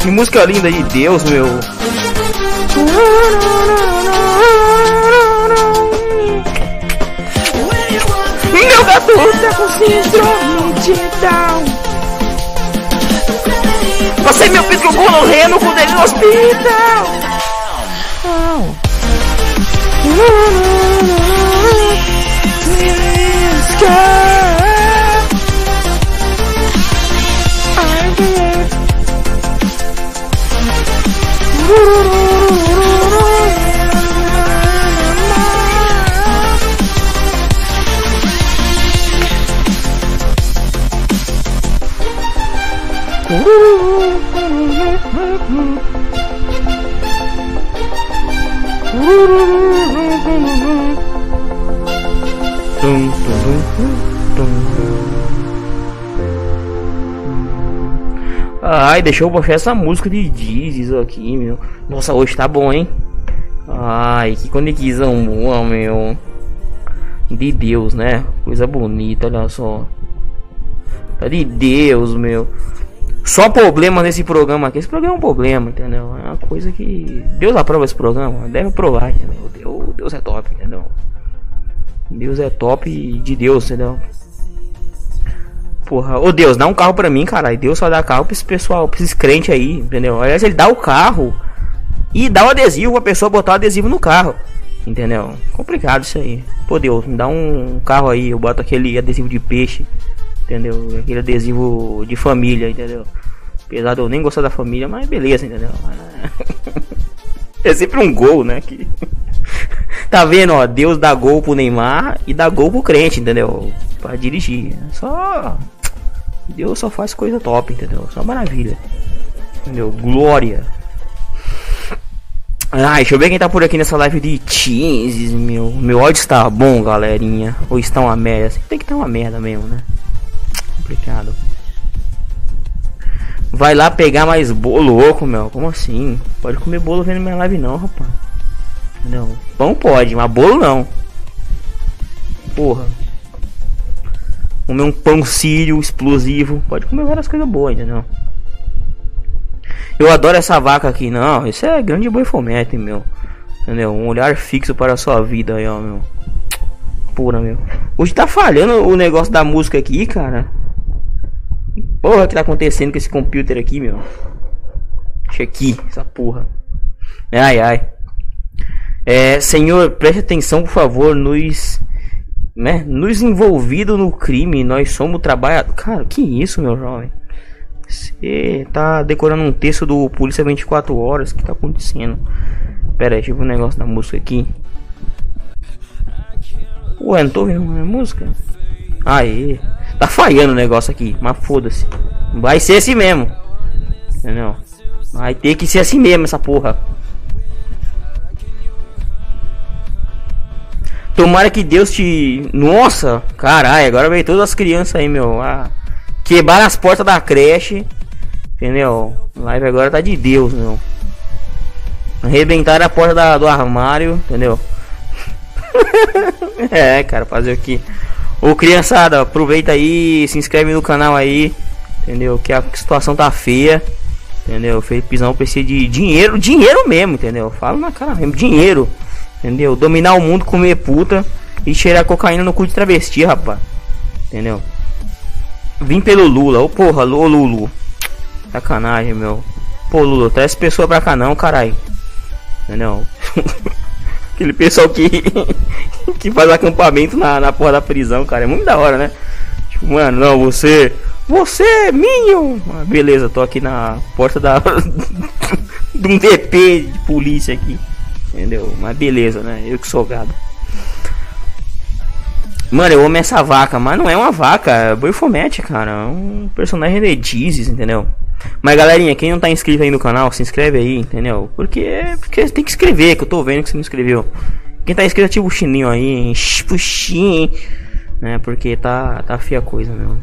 Que música linda de Deus, meu. Meu gato tá com síndrome de Down. Você meu pitbull morrendo com ele no hospital. Tum, Woo! Ai, deixa eu puxar essa música de Jesus aqui, meu. Nossa, hoje tá bom, hein? Ai, que conexão boa, meu. De Deus, né? Coisa bonita, olha só. Tá de Deus, meu. Só problema nesse programa aqui. Esse programa é um problema, entendeu? É uma coisa que. Deus aprova esse programa. Deve aprovar, entendeu? Deus é top, entendeu? Deus é top de Deus, entendeu? Porra, ô Deus, dá um carro pra mim, caralho. Deus só dá carro pra esse pessoal, pra esses crentes aí, entendeu? Aliás, ele dá o carro e dá o adesivo pra pessoa botar o adesivo no carro, entendeu? Complicado isso aí. Pô, Deus, me dá um carro aí, eu boto aquele adesivo de peixe, entendeu? Aquele adesivo de família, entendeu? Apesar de eu nem gostar da família, mas beleza, entendeu? É sempre um gol, né? Que... Tá vendo, ó? Deus dá gol pro Neymar e dá gol pro crente, entendeu? Pra dirigir. Só. Deus só faz coisa top, entendeu? Só maravilha. Entendeu? Glória. Ah, deixa eu ver quem tá por aqui nessa live de teens, meu. Meu ódio está bom, galerinha. Ou está uma merda. Assim, tem que estar tá uma merda mesmo, né? Complicado. Vai lá pegar mais bolo, louco, meu. Como assim? Pode comer bolo vendo minha live não, rapaz. Não. Pão pode, mas bolo não. Porra. Comer um pão sírio explosivo. Pode comer várias coisas boas, entendeu? Eu adoro essa vaca aqui. Não, isso é grande boi fomete, meu. Entendeu? Um olhar fixo para a sua vida aí, ó, meu. Pura, meu. Hoje tá falhando o negócio da música aqui, cara. Porra, que tá acontecendo com esse computer aqui, meu? Aqui, essa porra. Ai, ai. É, senhor, preste atenção, por favor, nos. Né, nos envolvidos no crime, nós somos trabalhadores. Cara, que isso, meu jovem? Você tá decorando um texto do Polícia 24 Horas, o que tá acontecendo? Pera aí, deixa eu ver um negócio da música aqui. Ué, não tô vendo a música? Aê. Tá falhando o negócio aqui, mas foda-se. Vai ser assim mesmo. Entendeu? Vai ter que ser assim mesmo essa porra. Tomara que Deus te. Nossa, caralho, agora veio todas as crianças aí, meu. Ah, quebrar as portas da creche. Entendeu? Live agora tá de Deus, meu. Arrebentaram a porta da, do armário, entendeu? é, cara, fazer o que? Ô criançada, aproveita aí, se inscreve no canal aí, entendeu? Que a situação tá feia, entendeu? Felipezão precisa de dinheiro, dinheiro mesmo, entendeu? Fala na cara mesmo, dinheiro, entendeu? Dominar o mundo, comer puta e cheirar cocaína no cu de travesti, rapaz, entendeu? Vim pelo Lula, ô porra, ô Lulu, sacanagem, meu. Pô, Lula, traz pessoa pra cá não, caralho, entendeu? Aquele pessoal que, que faz acampamento na, na porra da prisão, cara. É muito da hora, né? Tipo, mano, não, você. Você, Minion! Ah, beleza, tô aqui na porta da. de um DP de polícia aqui. Entendeu? Mas beleza, né? Eu que sou gado. Mano, eu amo essa vaca, mas não é uma vaca, é boi fomete, cara. É um personagem de Jesus, entendeu? Mas galerinha, quem não tá inscrito aí no canal, se inscreve aí, entendeu? Porque, porque tem que escrever, que eu tô vendo que você não inscreveu. Quem tá inscrito ativa o chininho aí, puxinho, né? Porque tá, tá feia a coisa, meu.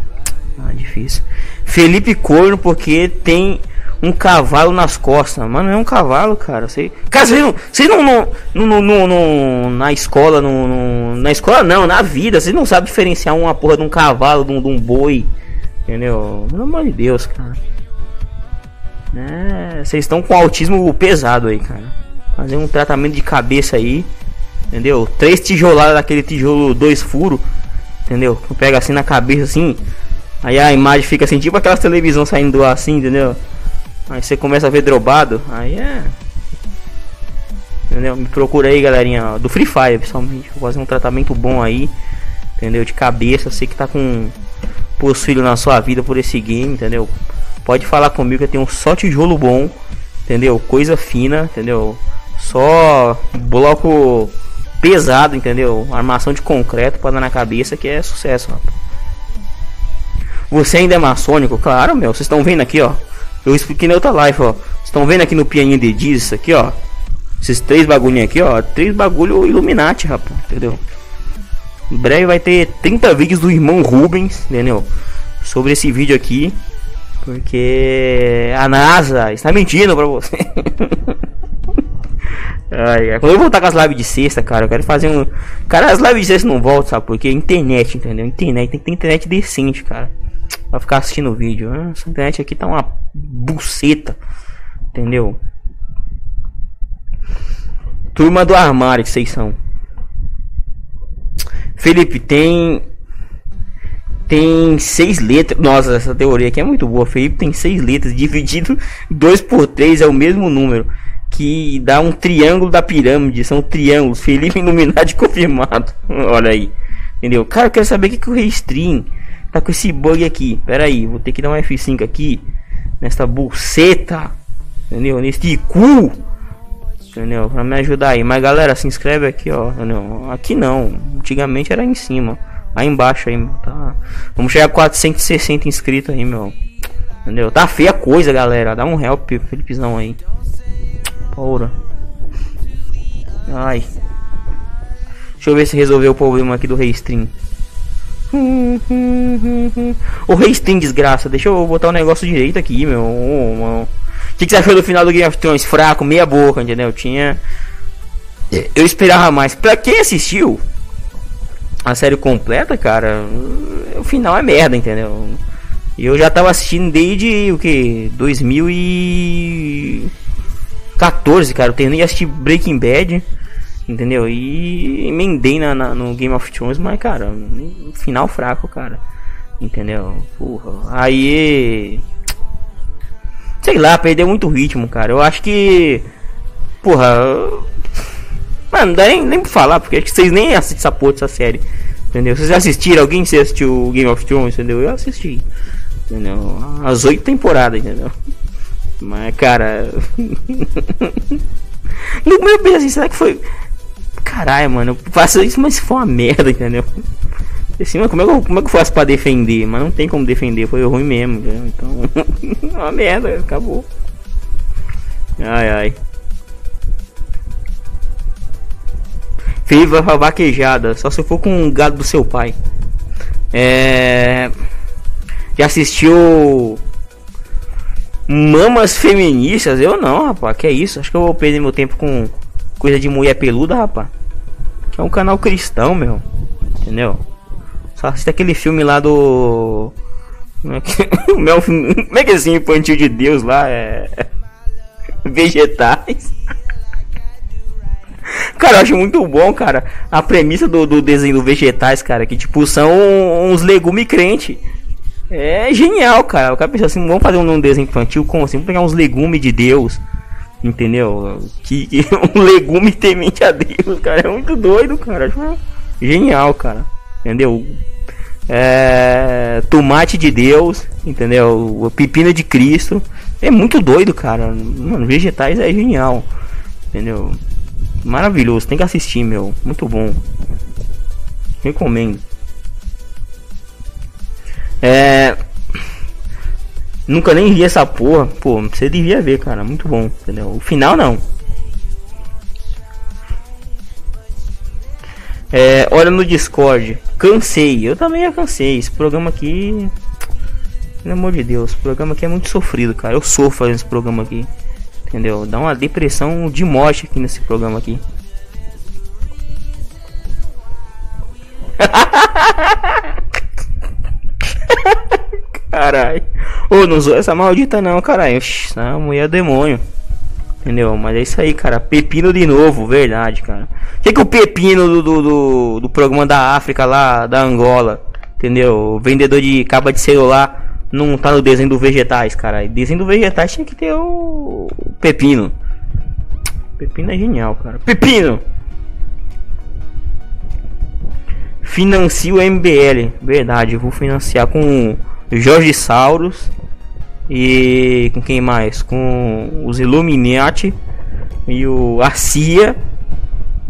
Ah, difícil. Felipe Corno, porque tem um cavalo nas costas. Mano, é um cavalo, cara. Você, cara, vocês não, não, não, não, não, não, na escola, no, na escola não, na vida, vocês não sabem diferenciar uma porra de um cavalo, de um, de um boi Entendeu? Pelo amor de Deus, cara. Né? Vocês estão com autismo pesado aí, cara. Fazer um tratamento de cabeça aí. Entendeu? Três tijoladas daquele tijolo, dois furos. Entendeu? Pega assim na cabeça assim. Aí a imagem fica assim, tipo aquela televisão saindo assim, entendeu? Aí você começa a ver drobado. Aí é. Entendeu? Me procura aí, galerinha. Do Free Fire, pessoalmente. Vou fazer um tratamento bom aí. Entendeu? De cabeça. Você que tá com possível na sua vida por esse game, entendeu? Pode falar comigo que eu tenho só tijolo bom, entendeu? Coisa fina, entendeu? Só bloco pesado, entendeu? Armação de concreto para dar na cabeça que é sucesso, rapaz. Você ainda é maçônico? Claro, meu. Vocês estão vendo aqui, ó. Eu expliquei na outra live, ó. Estão vendo aqui no pianinho de diz aqui, ó. Esses três bagulhinhos aqui, ó. Três bagulho Illuminati, rapaz. Entendeu? Em breve vai ter 30 vídeos do irmão Rubens, entendeu? Sobre esse vídeo aqui. Porque a NASA está mentindo pra você. Ai, quando eu voltar com as lives de sexta, cara, eu quero fazer um. Cara, as lives de sexta não voltam, sabe? Porque internet, entendeu? Internet, tem que ter internet decente, cara. Pra ficar assistindo o vídeo. Ah, essa internet aqui tá uma buceta. Entendeu? Turma do armário que vocês são. Felipe, tem. Tem seis letras. Nossa, essa teoria aqui é muito boa. Felipe tem seis letras. Dividido 2 por 3 é o mesmo número. Que dá um triângulo da pirâmide. São triângulos. Felipe Illuminati confirmado. Olha aí. Entendeu? Cara, eu quero saber o que, que o Restream tá com esse bug aqui. Pera aí, vou ter que dar um F5 aqui. Nesta buceta. Entendeu? Neste cu entendeu? Pra me ajudar aí. Mas galera, se inscreve aqui, ó. Entendeu? Aqui não. Antigamente era em cima. Aí embaixo aí, tá? Vamos chegar a 460 inscritos aí, meu. Entendeu? Tá feia coisa, galera. Dá um help, Felipezão aí. Porra. Ai. Deixa eu ver se resolveu o problema aqui do Restream. O Restream, desgraça. Deixa eu botar o negócio direito aqui, meu. Meu. O que, que, você achou do final do Game of Thrones? Fraco, meia boca, entendeu? Tinha. Eu esperava mais. Pra quem assistiu a série completa, cara, o final é merda, entendeu? Eu já tava assistindo desde o que? 2014, cara. Eu terminei de assistir Breaking Bad, entendeu? E emendei na, na, no Game of Thrones, mas, cara, final fraco, cara. Entendeu? Porra. Aí Sei lá, perdeu muito ritmo, cara. Eu acho que. Porra. Mano, não dá nem, nem pra falar, porque acho que vocês nem assistem essa porra dessa série. Entendeu? Vocês assistiram? Alguém assistiu Game of Thrones, entendeu? Eu assisti. Entendeu? As oito temporadas, entendeu? Mas, cara. no meu penso assim, será que foi. Caralho, mano, eu faço isso, mas foi uma merda, entendeu? Assim, mas como é, que eu, como é que eu faço pra defender? Mas não tem como defender, foi ruim mesmo. Entendeu? Então, uma merda, acabou. Ai ai. Viva a vaquejada, só se for com um gado do seu pai. É. Já assistiu Mamas Feministas? Eu não, rapaz. Que é isso? Acho que eu vou perder meu tempo com coisa de mulher peluda, rapaz. Que é um canal cristão, meu. Entendeu? Só assiste aquele filme lá do. Como é como é que é assim, infantil de Deus lá? É. Vegetais. Cara, eu acho muito bom, cara, a premissa do, do desenho do Vegetais, cara, que tipo são uns legumes crente. É genial, cara. O cara pensou assim, vamos fazer um desenho infantil como assim? Vamos pegar uns legumes de Deus. Entendeu? Que, que um legume temente a Deus, cara. É muito doido, cara. Genial, cara entendeu? É, tomate de Deus, entendeu? Pepina de Cristo. É muito doido, cara. Mano, vegetais é genial, entendeu? Maravilhoso, tem que assistir, meu. Muito bom. Recomendo. É. Nunca nem vi essa porra. Pô, você devia ver, cara. Muito bom, entendeu? O final não. É, olha no Discord. Cansei. Eu também já cansei. Esse programa aqui. Pelo amor de Deus. Esse programa aqui é muito sofrido, cara. Eu sofro fazendo esse programa aqui. Entendeu? Dá uma depressão de morte aqui nesse programa aqui. caralho. Ô, não usou essa maldita não, caralho. Essa mulher é demônio. Entendeu? Mas é isso aí, cara. Pepino de novo, verdade, cara. O que, que o pepino do, do, do, do programa da África lá, da Angola, entendeu? O vendedor de caba de celular não tá no desenho do vegetais, cara. Desenho do vegetais tinha que ter o, o pepino. Pepino é genial, cara. Pepino! Financio o MBL. Verdade, vou financiar com Jorge Sauros. E com quem mais? Com os Illuminati e o Arcia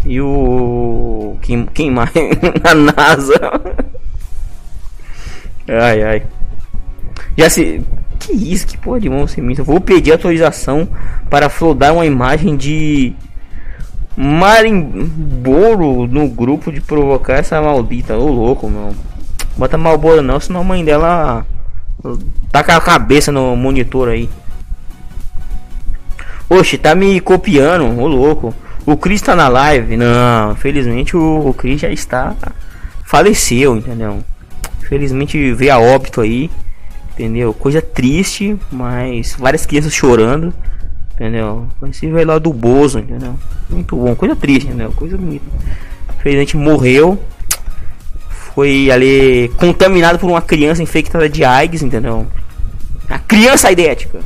e o quem, quem mais? A NASA. ai ai. Já se que isso? Que porra de mão semista? Vou pedir autorização para flodar uma imagem de Marimboro no grupo de provocar essa maldita. Ô louco, meu. Bota Malboro não, senão a mãe dela com a cabeça no monitor aí. Oxe, tá me copiando, ô louco. O Chris tá na live? Não, felizmente o, o Chris já está. Faleceu, entendeu? Felizmente veio a óbito aí. Entendeu? Coisa triste, mas várias crianças chorando. Entendeu? Esse velho lá do Bozo, entendeu? Muito bom, coisa triste, entendeu? Coisa bonita. Felizmente morreu. Foi ali contaminado por uma criança infectada de AIDS, entendeu? A criança idética.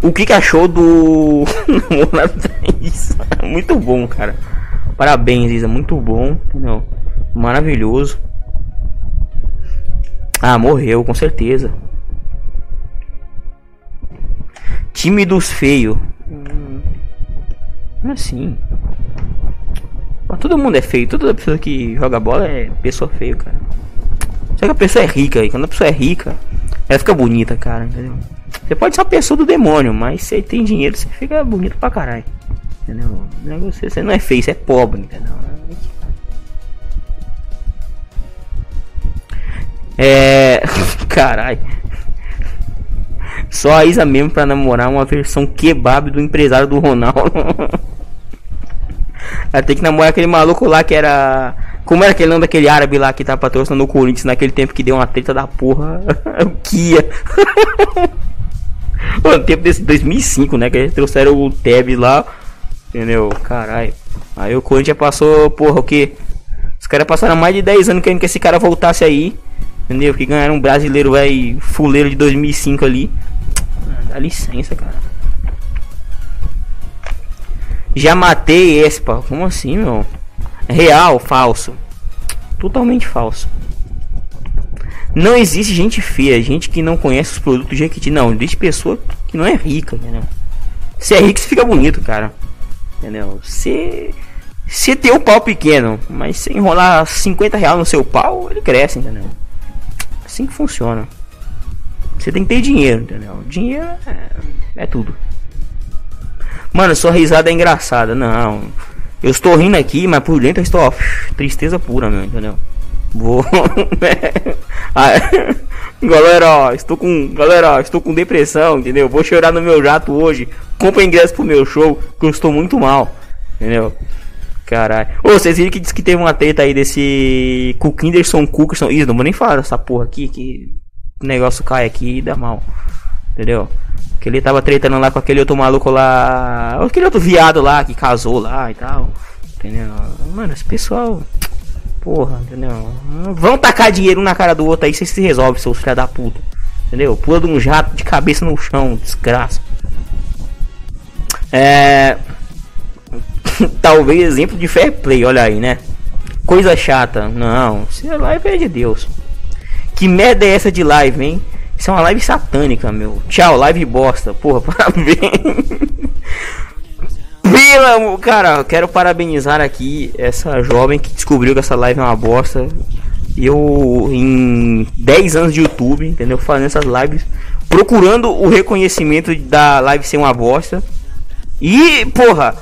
O que, que achou do Muito bom, cara. Parabéns, Isa. Muito bom, entendeu? Maravilhoso. Ah, morreu, com certeza. Time dos feios. Hum, assim. Mas todo mundo é feio. Toda pessoa que joga bola é pessoa feia, cara. Só que a pessoa é rica aí. Quando a pessoa é rica, ela fica bonita, cara. Entendeu? Você pode ser uma pessoa do demônio, mas se tem dinheiro, você fica bonito pra caralho. Entendeu? Você, você não é feio, você é pobre, entendeu? É. Caralho. Só a Isa mesmo pra namorar uma versão kebab do empresário do Ronaldo. Ela tem que namorar aquele maluco lá que era. Como era aquele nome daquele árabe lá que tá patrocinando o Corinthians naquele tempo que deu uma treta da porra? o Kia. no tempo desse 2005, né? Que eles trouxeram o Teb lá. Entendeu? Caralho. Aí o Corinthians passou, porra, o que? Os caras passaram mais de 10 anos querendo que esse cara voltasse aí. Entendeu? Que ganharam um brasileiro, velho, fuleiro de 2005 ali. Dá licença, cara. Já matei Espa. Como assim, meu? Real, falso. Totalmente falso. Não existe gente feia, gente que não conhece os produtos Jequiti. Não, existe pessoa que não é rica, entendeu? Se é rico, você fica bonito, cara. Entendeu? Se. Se tem o um pau pequeno, mas se enrolar 50 reais no seu pau, ele cresce, entendeu? assim que funciona. Você tem que ter dinheiro, entendeu? Dinheiro é, é tudo. Mano, sua risada é engraçada. Não. Eu estou rindo aqui, mas por dentro eu estou ó, tristeza pura, meu, entendeu? Vou. Ah, galera, ó, estou com. Galera, ó, estou com depressão, entendeu? Vou chorar no meu jato hoje. Compra ingresso pro meu show, que eu estou muito mal. Entendeu? Caralho. Ô, vocês viram que disse que teve uma treta aí desse. Com Kinderson Cookerson. Ih, não vou nem falar dessa porra aqui, que o negócio cai aqui e dá mal. Entendeu? Que ele tava tretando lá com aquele outro maluco lá. Aquele outro viado lá que casou lá e tal. Entendeu? Mano, esse pessoal. Porra, entendeu? Vão tacar dinheiro um na cara do outro aí, vocês se resolvem, seus filha da puta. Entendeu? Pula de um jato de cabeça no chão, desgraça. É. talvez exemplo de fair play, olha aí, né? Coisa chata. Não, se é live é de Deus. Que merda é essa de live, hein? Isso é uma live satânica, meu. Tchau, live bosta. Porra, parabéns. Pela, cara, quero parabenizar aqui essa jovem que descobriu que essa live é uma bosta. Eu, em 10 anos de YouTube, entendeu? Fazendo essas lives, procurando o reconhecimento da live ser uma bosta. E, porra,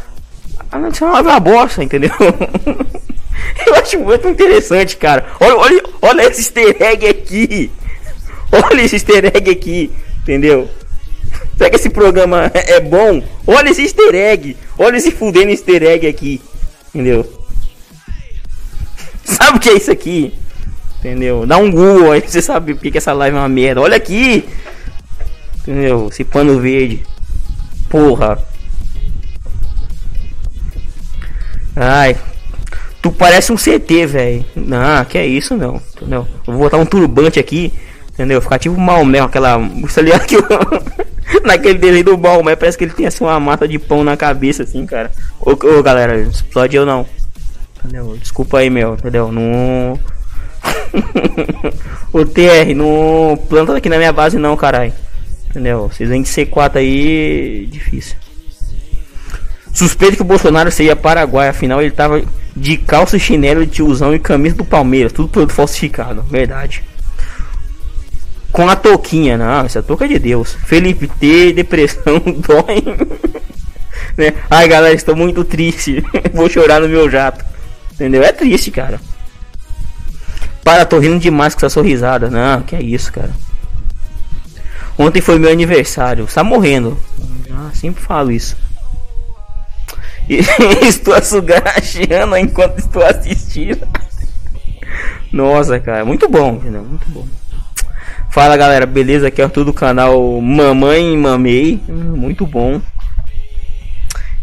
a notícia é uma bosta, entendeu? Eu acho muito interessante, cara. Olha, olha, olha esse easter egg aqui. Olha esse easter egg aqui, entendeu? Será que esse programa é bom? Olha esse easter egg. Olha esse fudendo easter egg aqui. Entendeu? Sabe o que é isso aqui? Entendeu? Dá um Google aí pra você saber porque que essa live é uma merda. Olha aqui! Entendeu? Esse pano verde. Porra. Ai. Tu parece um CT, velho. Não, que é isso não. Entendeu? vou botar um turbante aqui. Entendeu? Ficar tipo Maomé, aquela. Ligado que naquele desenho do Maomé parece que ele tem assim uma mata de pão na cabeça, assim, cara. Ô, ô galera, explode eu não. Entendeu? Desculpa aí, meu, entendeu? Não. o TR, não planta aqui na minha base, não, caralho. Entendeu? Vocês vêm de C4 aí, difícil. Suspeito que o Bolsonaro seria Paraguai, afinal ele tava de calça, chinelo, de tiozão e camisa do Palmeiras, tudo produto falsificado, verdade. Com a touquinha, não, essa touca é de Deus. Felipe T, depressão, dói. né? Ai galera, estou muito triste. Vou chorar no meu jato. Entendeu? É triste, cara. Para, tô rindo demais com essa sorrisada. Não, que é isso, cara. Ontem foi meu aniversário. Está morrendo. Ah, sempre falo isso. E estou sugarachando enquanto estou assistindo. Nossa, cara. Muito bom, entendeu? Muito bom. Fala galera, beleza? Aqui é tudo do canal Mamãe Mamei. Muito bom.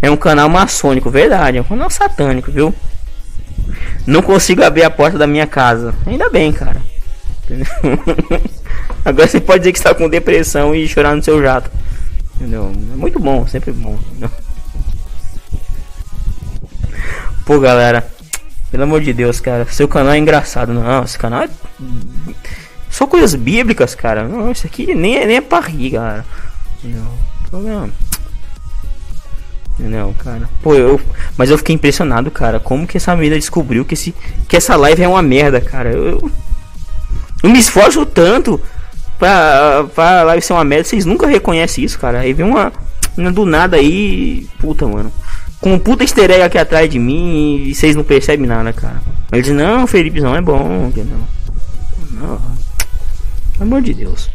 É um canal maçônico, verdade. É um canal satânico, viu? Não consigo abrir a porta da minha casa. Ainda bem, cara. Agora você pode dizer que está com depressão e chorar no seu jato. Entendeu? É muito bom, sempre bom. Pô, galera. Pelo amor de Deus, cara. Seu canal é engraçado. Não, esse canal é. Só coisas bíblicas, cara. Não, isso aqui nem é, nem é pra rir, cara. Não. Não, cara. Pô, eu. Mas eu fiquei impressionado, cara. Como que essa menina descobriu que, esse, que essa live é uma merda, cara. Eu, eu me esforço tanto pra, pra live ser uma merda. Vocês nunca reconhecem isso, cara. Aí vem uma, uma do nada aí. Puta, mano. Com um puta easter egg aqui atrás de mim e vocês não percebem nada, cara. Ele diz, não, Felipe não é bom, não. Não. Pelo amor de Deus.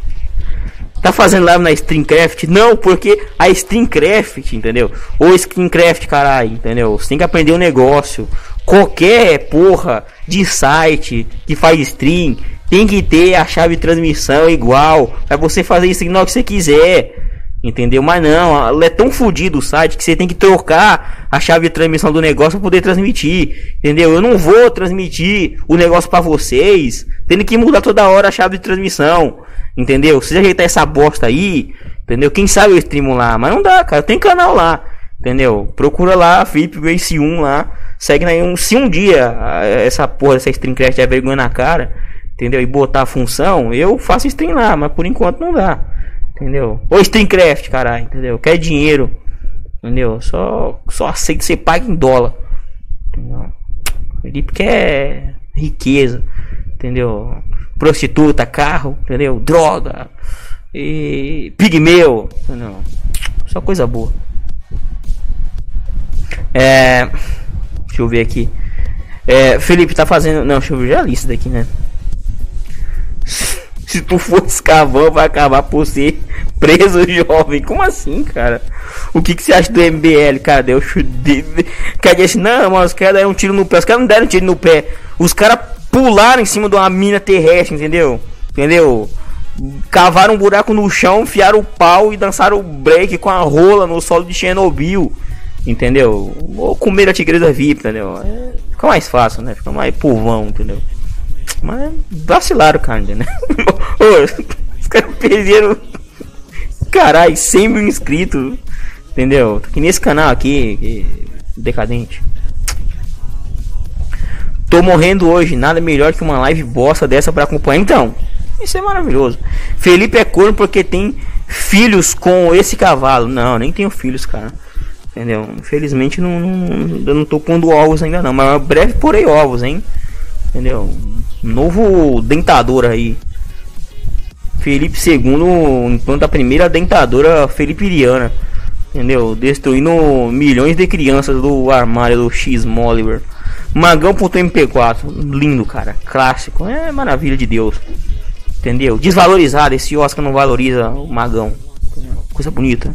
Tá fazendo live na Streamcraft? Não, porque a Streamcraft, entendeu? Ou Streamcraft, caralho, entendeu? Você tem que aprender um negócio. Qualquer porra de site que faz stream tem que ter a chave de transmissão igual. Pra você fazer isso na hora que você quiser. Entendeu? Mas não, é tão fodido o site que você tem que trocar a chave de transmissão do negócio para poder transmitir. Entendeu? Eu não vou transmitir o negócio para vocês, tendo que mudar toda hora a chave de transmissão. Entendeu? Se ajeitar essa bosta aí, entendeu? Quem sabe eu streamo lá, mas não dá, cara. Tem canal lá, entendeu? Procura lá, Felipe Grace 1 lá. Segue aí um, se um dia essa porra dessa streamcraft é vergonha na cara, entendeu? E botar a função, eu faço stream lá, mas por enquanto não dá. Entendeu? Ou streamcraft, caralho, entendeu? Quer dinheiro. Entendeu? Só só aceito ser pago em dólar. Entendeu? Felipe quer riqueza, entendeu? prostituta, carro, entendeu? Droga e pigmeu, entendeu? Só coisa boa. É, deixa eu ver aqui. É, Felipe tá fazendo, não, deixa eu ver já a lista daqui, né? Se tu for escavão, vai acabar por ser preso jovem. Como assim, cara? O que, que você acha do MBL, cara? Deu chute. Quer dizer não, mas os caras deram um tiro no pé. Os caras não deram um tiro no pé. Os caras pularam em cima de uma mina terrestre, entendeu? Entendeu? Cavaram um buraco no chão, enfiaram o pau e dançaram o break com a rola no solo de Chernobyl. Entendeu? Ou comer a tigresa VIP, entendeu? É, fica mais fácil, né? Fica mais povão, entendeu? Mas vacilaram, cara, né? os caras perderam. Caralho, 100 mil inscritos. Entendeu? Aqui nesse canal aqui, decadente. Tô morrendo hoje, nada melhor que uma live bosta dessa para acompanhar. Então, isso é maravilhoso. Felipe é corno porque tem filhos com esse cavalo. Não, nem tenho filhos, cara. Entendeu? Infelizmente não, não, não tô pondo ovos ainda não, mas breve porei ovos, hein? Entendeu? Novo dentador aí. Felipe II implanta a primeira dentadora felipiriana. Entendeu? Destruindo milhões de crianças do armário do X Molliver. Magão.mp4, lindo, cara, clássico, é maravilha de Deus. Entendeu? Desvalorizado, esse Oscar não valoriza o Magão. Coisa bonita.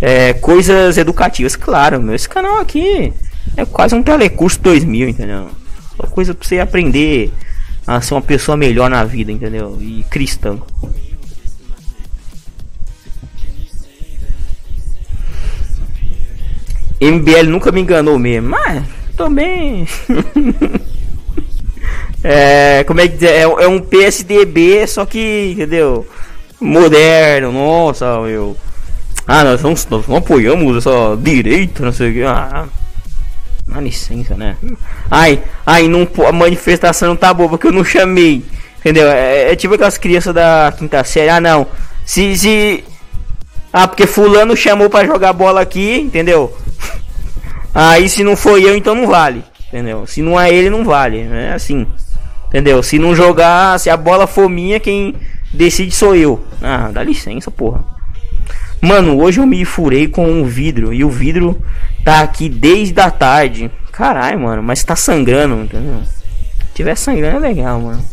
É, coisas educativas, claro, meu. Esse canal aqui é quase um telecurso 2000, entendeu? Só coisa pra você aprender a ser uma pessoa melhor na vida, entendeu? E cristã. MBL nunca me enganou mesmo, mas também. é, como é que é, é um PSDB, só que, entendeu? Moderno, nossa, meu. Ah, nós não, nós não apoiamos essa direita, não sei o que. Ah, dá licença, né? Ai, ai, não, a manifestação tá boa porque eu não chamei. Entendeu? É, é tipo aquelas crianças da quinta série. Ah, não. Se, se. Ah, porque Fulano chamou para jogar bola aqui, entendeu? Aí se não foi eu, então não vale. Entendeu? Se não é ele, não vale. É assim. Entendeu? Se não jogar, se a bola for minha, quem decide sou eu. Ah, dá licença, porra. Mano, hoje eu me furei com um vidro. E o vidro tá aqui desde a tarde. Caralho, mano, mas tá sangrando, entendeu? Se tiver sangrando é legal, mano.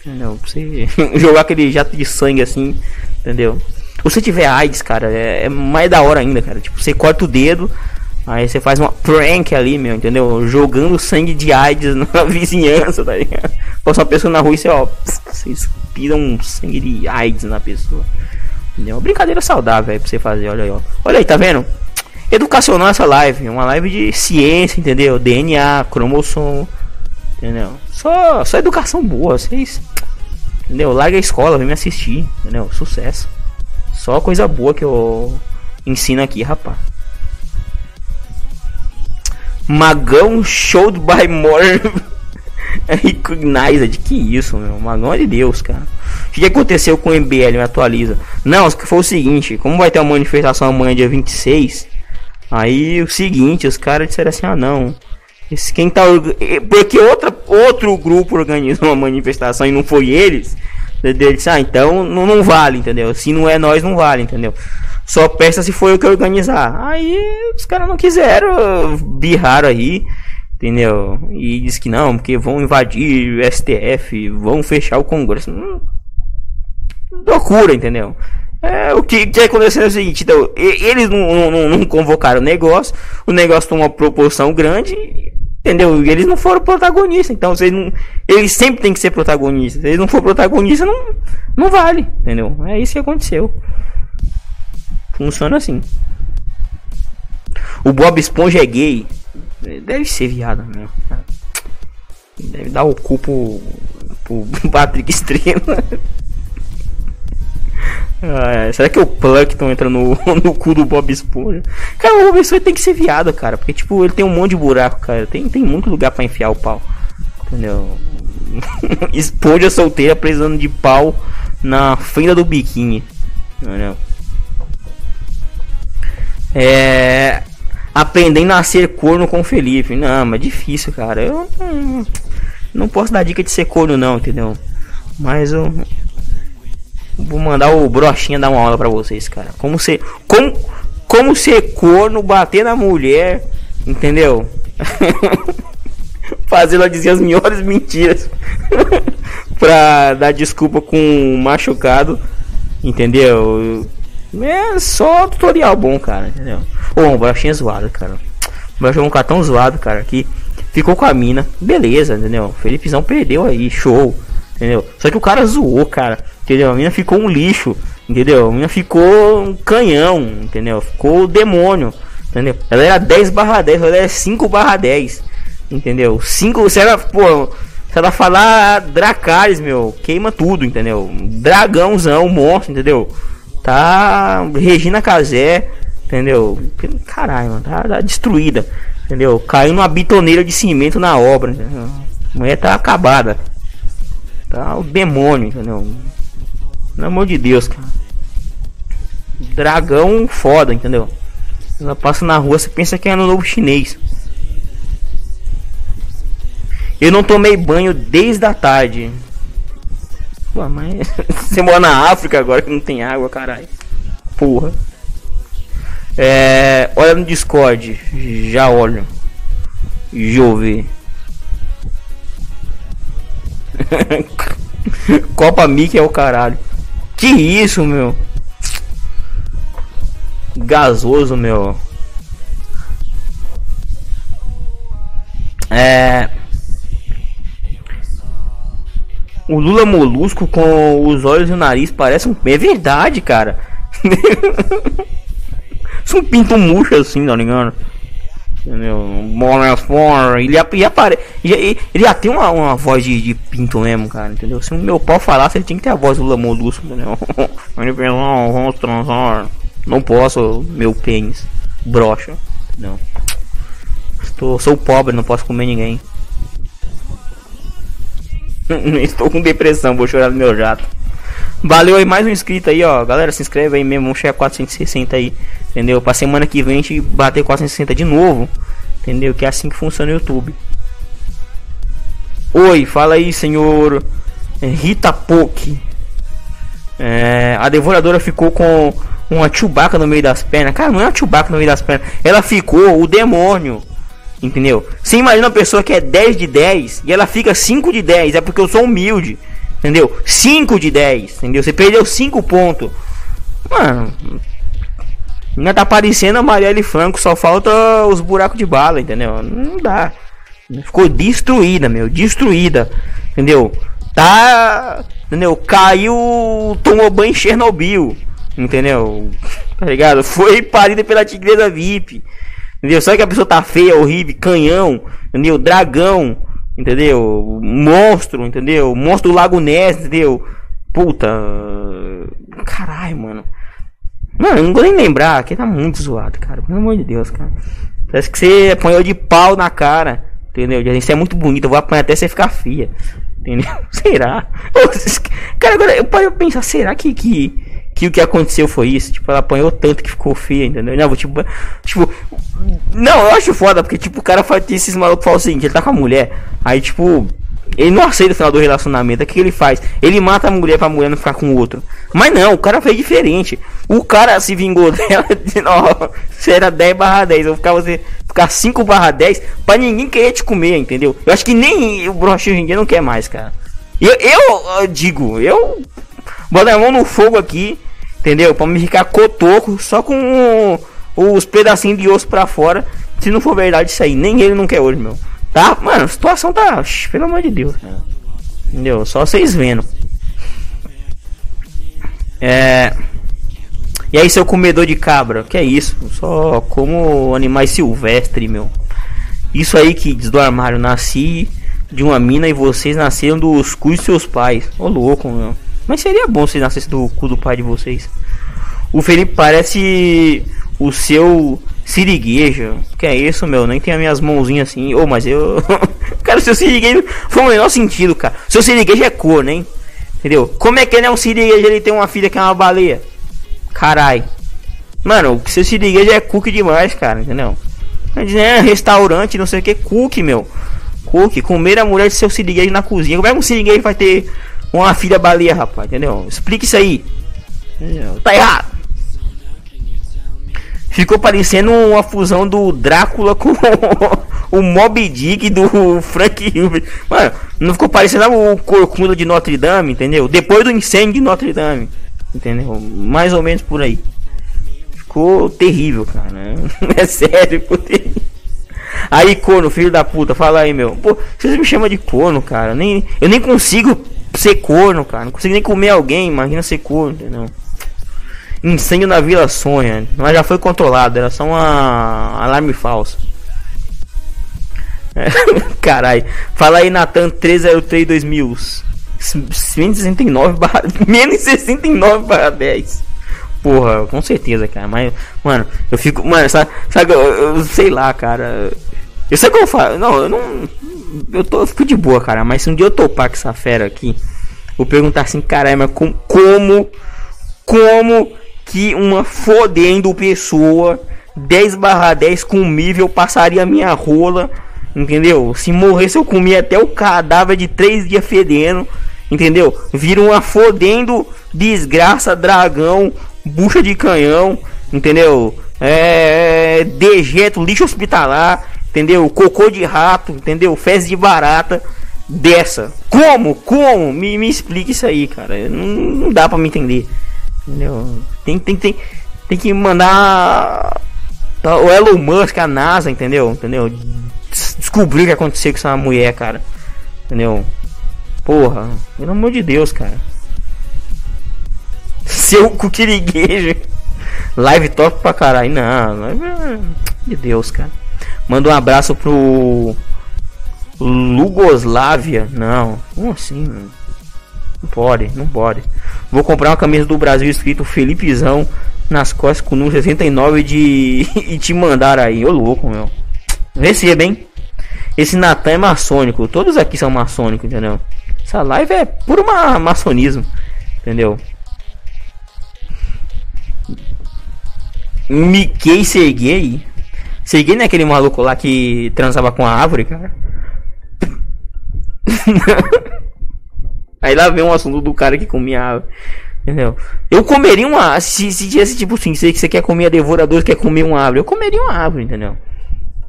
Entendeu? Pra você jogar aquele jato de sangue assim, entendeu? Se você tiver AIDS, cara, é, é mais da hora ainda, cara. Tipo, você corta o dedo, Aí você faz uma prank ali, meu, entendeu? Jogando sangue de AIDS na vizinhança, tá ligado? Passa uma pessoa na rua e você, ó, você inspira um sangue de AIDS na pessoa. Entendeu? Uma brincadeira saudável aí pra você fazer, olha aí, ó. Olha aí, tá vendo? Educacional essa live, uma live de ciência, entendeu? DNA, cromossomo, entendeu? Só, só educação boa, vocês. Entendeu? Larga a escola, vem me assistir, entendeu? Sucesso. Só coisa boa que eu ensino aqui, rapaz. Magão Showed by More Recognized. Que isso, meu? É de Deus, cara. O que aconteceu com o MBL? Me atualiza. Não, que foi o seguinte: como vai ter uma manifestação amanhã, dia 26? Aí o seguinte: os caras disseram assim: ah, não. Esse, quem tá. Porque outra, outro grupo organizou uma manifestação e não foi eles. Ele ah, então não, não vale, entendeu? Se não é nós, não vale, entendeu? Só peça se foi o que organizar. Aí os caras não quiseram, birraram aí, entendeu? E diz que não, porque vão invadir o STF, vão fechar o Congresso. Hum, loucura, entendeu? É, o que, que aconteceu é o seguinte, então, eles não, não, não convocaram o negócio, o negócio tomou uma proporção grande, entendeu? Eles não foram protagonistas, então eles, não, eles sempre têm que ser protagonistas. Se eles não for protagonista, não, não vale, entendeu? É isso que aconteceu. Funciona assim. O Bob Esponja é gay. Deve ser viado mesmo. Deve dar o cu pro, pro Patrick Estrela. Ah, será que o Plankton entra no, no cu do Bob Esponja? Cara, o Bob Esponja tem que ser viado, cara. Porque, tipo, ele tem um monte de buraco, cara. Tem, tem muito lugar para enfiar o pau. Entendeu? Esponja solteira precisando de pau na fenda do biquíni. Entendeu? É. Aprendendo a ser corno com o Felipe. Não, mas difícil, cara. Eu não, não posso dar dica de ser corno, não, entendeu? Mas eu. Vou mandar o Brochinha dar uma aula pra vocês, cara. Como ser. Como, como ser corno, bater na mulher, entendeu? Fazer ela dizer as melhores mentiras pra dar desculpa com um machucado, entendeu? É só tutorial bom, cara, entendeu? Ô, um brochinha zoado, cara. O broxinha é um cartão zoado, cara, que ficou com a mina. Beleza, entendeu? Felipezão perdeu aí, show, entendeu? Só que o cara zoou, cara, entendeu? A mina ficou um lixo, entendeu? A mina ficou um canhão, entendeu? Ficou demônio, entendeu? Ela era 10 barra 10, ela era 5 barra 10, entendeu? 5, se ela, pô, se ela falar Dracarys, meu, queima tudo, entendeu? Dragãozão, monstro, entendeu? Tá Regina Casé, entendeu? Caralho, mano, tá, tá, destruída, entendeu? Caiu numa bitoneira de cimento na obra, entendeu? A mulher tá acabada. Tá o demônio, entendeu? Pelo amor de Deus, cara. Dragão foda, entendeu? Ela passa na rua, você pensa que é no novo chinês. Eu não tomei banho desde a tarde. Pô, mas você mora na África agora que não tem água, caralho. Porra. É, olha no Discord. Já olho. Jove. Copa Mickey é o caralho. Que isso, meu? Gasoso, meu. É. o Lula molusco com os olhos e o nariz parece um. É verdade, cara. Isso um pinto murcho assim, tá ligado? Entendeu? Ele ia, apare... ele, ele ia ter uma, uma voz de, de, pinto mesmo, cara, entendeu? Se o meu pau falasse, ele tinha que ter a voz do Lula molusco, entendeu? Ele pensou, vamos transar. Não posso, meu pênis. Brocha. Não. Estou, sou pobre, não posso comer ninguém. Estou com depressão, vou chorar no meu jato. Valeu aí, mais um inscrito aí, ó. Galera, se inscreve aí mesmo, vamos chegar a 460 aí. Entendeu? Pra semana que vem a gente bater 460 de novo. Entendeu? Que é assim que funciona o YouTube. Oi, fala aí, senhor Rita Poke. É, a devoradora ficou com uma Chewbacca no meio das pernas. Cara, não é uma Chewbacca no meio das pernas. Ela ficou o demônio. Entendeu? Você imagina uma pessoa que é 10 de 10 e ela fica 5 de 10. É porque eu sou humilde. Entendeu? 5 de 10. Entendeu? Você perdeu 5 pontos. Mano. Ainda tá parecendo a Marielle Franco. Só falta os buracos de bala. Entendeu? Não dá. Ficou destruída, meu. Destruída. Entendeu? Tá. Entendeu? Caiu. Tomou banho em Chernobyl. Entendeu? Tá ligado? Foi parida pela tigresa VIP. Entendeu? Só que a pessoa tá feia, horrível, canhão, entendeu? Dragão, entendeu? Monstro, entendeu? Monstro do Lago Ness, entendeu? Puta. Caralho, mano. Mano, eu não vou nem lembrar, que tá muito zoado, cara. Pelo amor de Deus, cara. Parece que você apanhou de pau na cara, entendeu? Você é muito bonito, eu vou apanhar até você ficar fia. Entendeu? Será? Cara, agora eu paro pensar, será que, que que o que aconteceu foi isso. Tipo, ela apanhou tanto que ficou feia, entendeu? Não, tipo, tipo, não, eu acho foda, porque, tipo, o cara faz esses malucos falam o seguinte, ele tá com a mulher, aí, tipo, ele não aceita o final do relacionamento. O que ele faz? Ele mata a mulher pra mulher não ficar com o outro. Mas não, o cara fez diferente. O cara se vingou dela de ó, você era 10 barra 10. Eu ficar, você ficar 5 barra 10 pra ninguém querer te comer, entendeu? Eu acho que nem o broche hoje em dia não quer mais, cara. Eu, eu, eu digo, eu boto a mão no fogo aqui Entendeu? Pra me ficar cotoco, só com os pedacinhos de osso pra fora. Se não for verdade isso aí, nem ele não quer hoje, meu. Tá? Mano, a situação tá. Pelo amor de Deus. Entendeu? Só vocês vendo. É. E aí, seu comedor de cabra? Que é isso? Só como animais silvestres, meu. Isso aí que diz do armário. Nasci de uma mina e vocês nasceram dos cus de seus pais. Ô louco, meu. Mas seria bom se nascesse do cu do pai de vocês. O Felipe parece o seu siriguejo. Que é isso, meu? Nem tem as minhas mãozinhas assim. Ô, oh, mas eu. cara, seu siriguejo foi o menor sentido, cara. Seu siriguejo é cor, né? Entendeu? Como é que ele é um siriguejo ele tem uma filha que é uma baleia? Carai. Mano, seu siriguejo é cookie demais, cara, entendeu? É restaurante, não sei o que, cookie, meu. Cookie, comer a mulher de seu siriguejo na cozinha. Como é que um siriguejo vai ter uma filha baleia, rapaz, entendeu? Explica isso aí. Tá errado. Ficou parecendo uma fusão do Drácula com o Mob Dick do Frank Hilbert. Mano, não ficou parecendo o Corcunda de Notre Dame, entendeu? Depois do incêndio de Notre Dame, entendeu? Mais ou menos por aí. Ficou terrível, cara. É sério, ficou terrível. Aí, corno, filho da puta, fala aí, meu. Pô, vocês me chamam de corno, cara. Nem, eu nem consigo ser corno, cara. Não consigo nem comer alguém, imagina ser corno, entendeu? Incêndio na Vila Sonha, mas já foi controlado, era só uma alarme falso. É, Carai, fala aí Natan 303 2000. 169 barra, menos 69 barra 10. Porra, com certeza, cara. Mas, mano, eu fico. Mano, sabe, sabe eu, eu sei lá, cara. Eu sei como eu falo. Não, eu não. Eu, tô, fico de boa, cara. Mas se um dia eu topar com essa fera aqui, vou perguntar assim, caralho, mas com, como. Como que uma fodendo pessoa 10 barra 10 comível passaria minha rola? Entendeu? Se morresse eu comia até o cadáver de 3 dias fedendo. Entendeu? Vira uma fodendo desgraça, dragão, bucha de canhão. Entendeu? É. Dejeto, lixo hospitalar entendeu? Cocô de rato, entendeu? Fezes de barata dessa. Como? Como? Me, me explique isso aí, cara. Não, não dá para me entender. Entendeu? Tem, tem, tem, tem que mandar o Elon Musk, a NASA, entendeu? Entendeu? Descobrir o que aconteceu com essa mulher, cara. Entendeu? Porra, pelo amor de Deus, cara. Seu cuquiriguejo. Live top pra caralho. Não, live é... de Deus, cara. Manda um abraço pro Lugoslávia. Não, como assim, mano? Não pode, não pode. Vou comprar uma camisa do Brasil escrito Felipezão nas costas com o número 69 de e te mandar aí. Ô louco, meu. Receba, hein? Esse Natan é maçônico. Todos aqui são maçônicos, entendeu? Essa live é puro ma maçonismo, entendeu? Mickey Serguei. Serguei não é aquele maluco lá que transava com a árvore, cara. Aí lá vem um assunto do cara que comia árvore. Entendeu? Eu comeria uma. Se, se tivesse tipo assim, você, você quer comer a devorador, quer comer uma árvore, eu comeria uma árvore, entendeu?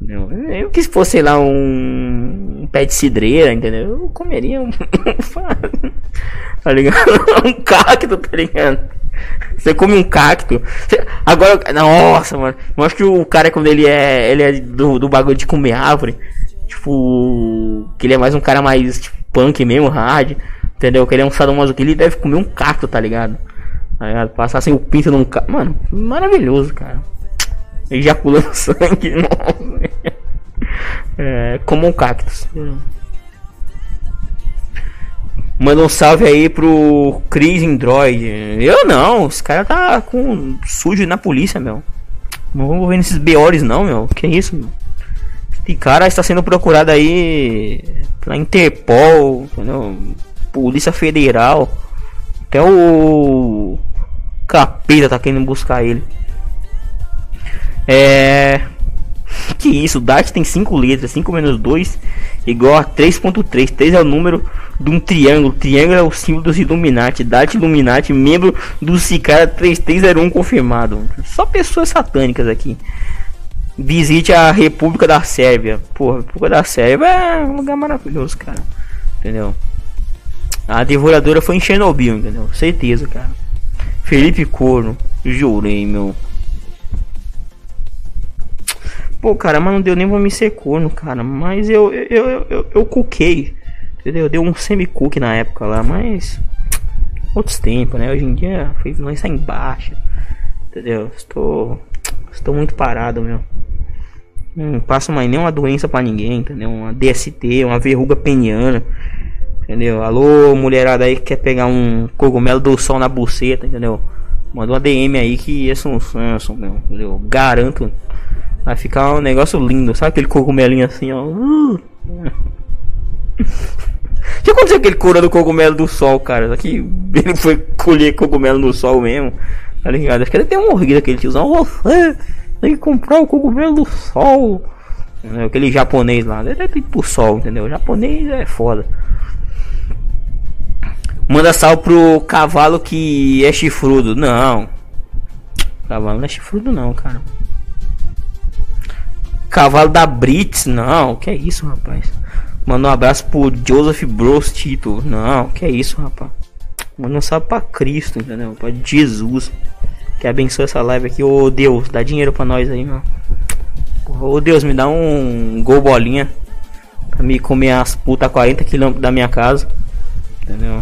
entendeu? Eu que se fosse, sei lá, um, um pé de cidreira, entendeu? Eu comeria um. tá ligado? um cacto, tá ligado? Você come um cacto. Você... Agora, nossa, mano. Eu acho que o cara, quando ele é. Ele é do, do bagulho de comer árvore. Tipo. Que ele é mais um cara mais tipo, punk mesmo, hard. Entendeu? Que ele é um sadomasoquista, ele deve comer um cacto, tá ligado? Tá ligado? Passar sem o pinto num cacto. Mano, maravilhoso, cara. Ejaculando sangue. é, como um cactus. Manda um salve aí pro Chris Android. Eu não, esse cara tá com sujo na polícia, meu. Não vou ver nesses BOs não, meu. Que isso, meu? Esse cara está sendo procurado aí pela Interpol, entendeu? Polícia Federal. Até o capeta tá querendo buscar ele. É. Que isso, DAT tem 5 letras, 5 menos 2 igual a 3.3. 3 é o número de um triângulo. Triângulo é o símbolo dos Illuminati. DAT Illuminati, membro do Cicara 3301 confirmado. Só pessoas satânicas aqui. Visite a República da Sérvia. Porra, República da Sérvia é um lugar maravilhoso, cara. Entendeu? A devoradora foi em Chernobyl, entendeu? Certeza, cara. Felipe Corno, jurei, meu. Pô, cara, mas não deu nem pra me ser corno, cara. Mas eu, eu, eu, eu, eu cuquei. Entendeu? Deu um semi-cook na época lá, mas. Outros tempos, né? Hoje em dia, fez nós em baixa. Entendeu? Estou. Estou muito parado, meu. Não passo mais nenhuma doença para ninguém, entendeu? Uma DST, uma verruga peniana. Entendeu? Alô, mulherada aí que quer pegar um cogumelo do sol na buceta, entendeu? Manda uma DM aí que é um Samsung, meu, entendeu? Garanto. Vai ficar um negócio lindo. Sabe aquele cogumelinho assim, ó? Uh. Já aconteceu aquele cura do cogumelo do sol, cara? Aqui ele foi colher cogumelo no sol mesmo. Tá ligado? Acho que ele tem um morrido aquele tiozão. Você tem que comprar o cogumelo do sol. Entendeu? Aquele japonês lá. Ele é tipo pro sol, entendeu? O japonês é foda. Manda sal pro cavalo que é chifrudo. Não. Cavalo não é chifrudo não, cara. Cavalo da Brits. Não, que é isso, rapaz. Manda um abraço pro Joseph Bros Tito. Não, que é isso, rapaz. Manda um salve pra Cristo, entendeu? Pra Jesus. Que abençoe essa live aqui. Ô Deus, dá dinheiro pra nós aí, meu. Ô Deus, me dá um gol bolinha. Pra me comer as putas 40 km da minha casa. Entendeu?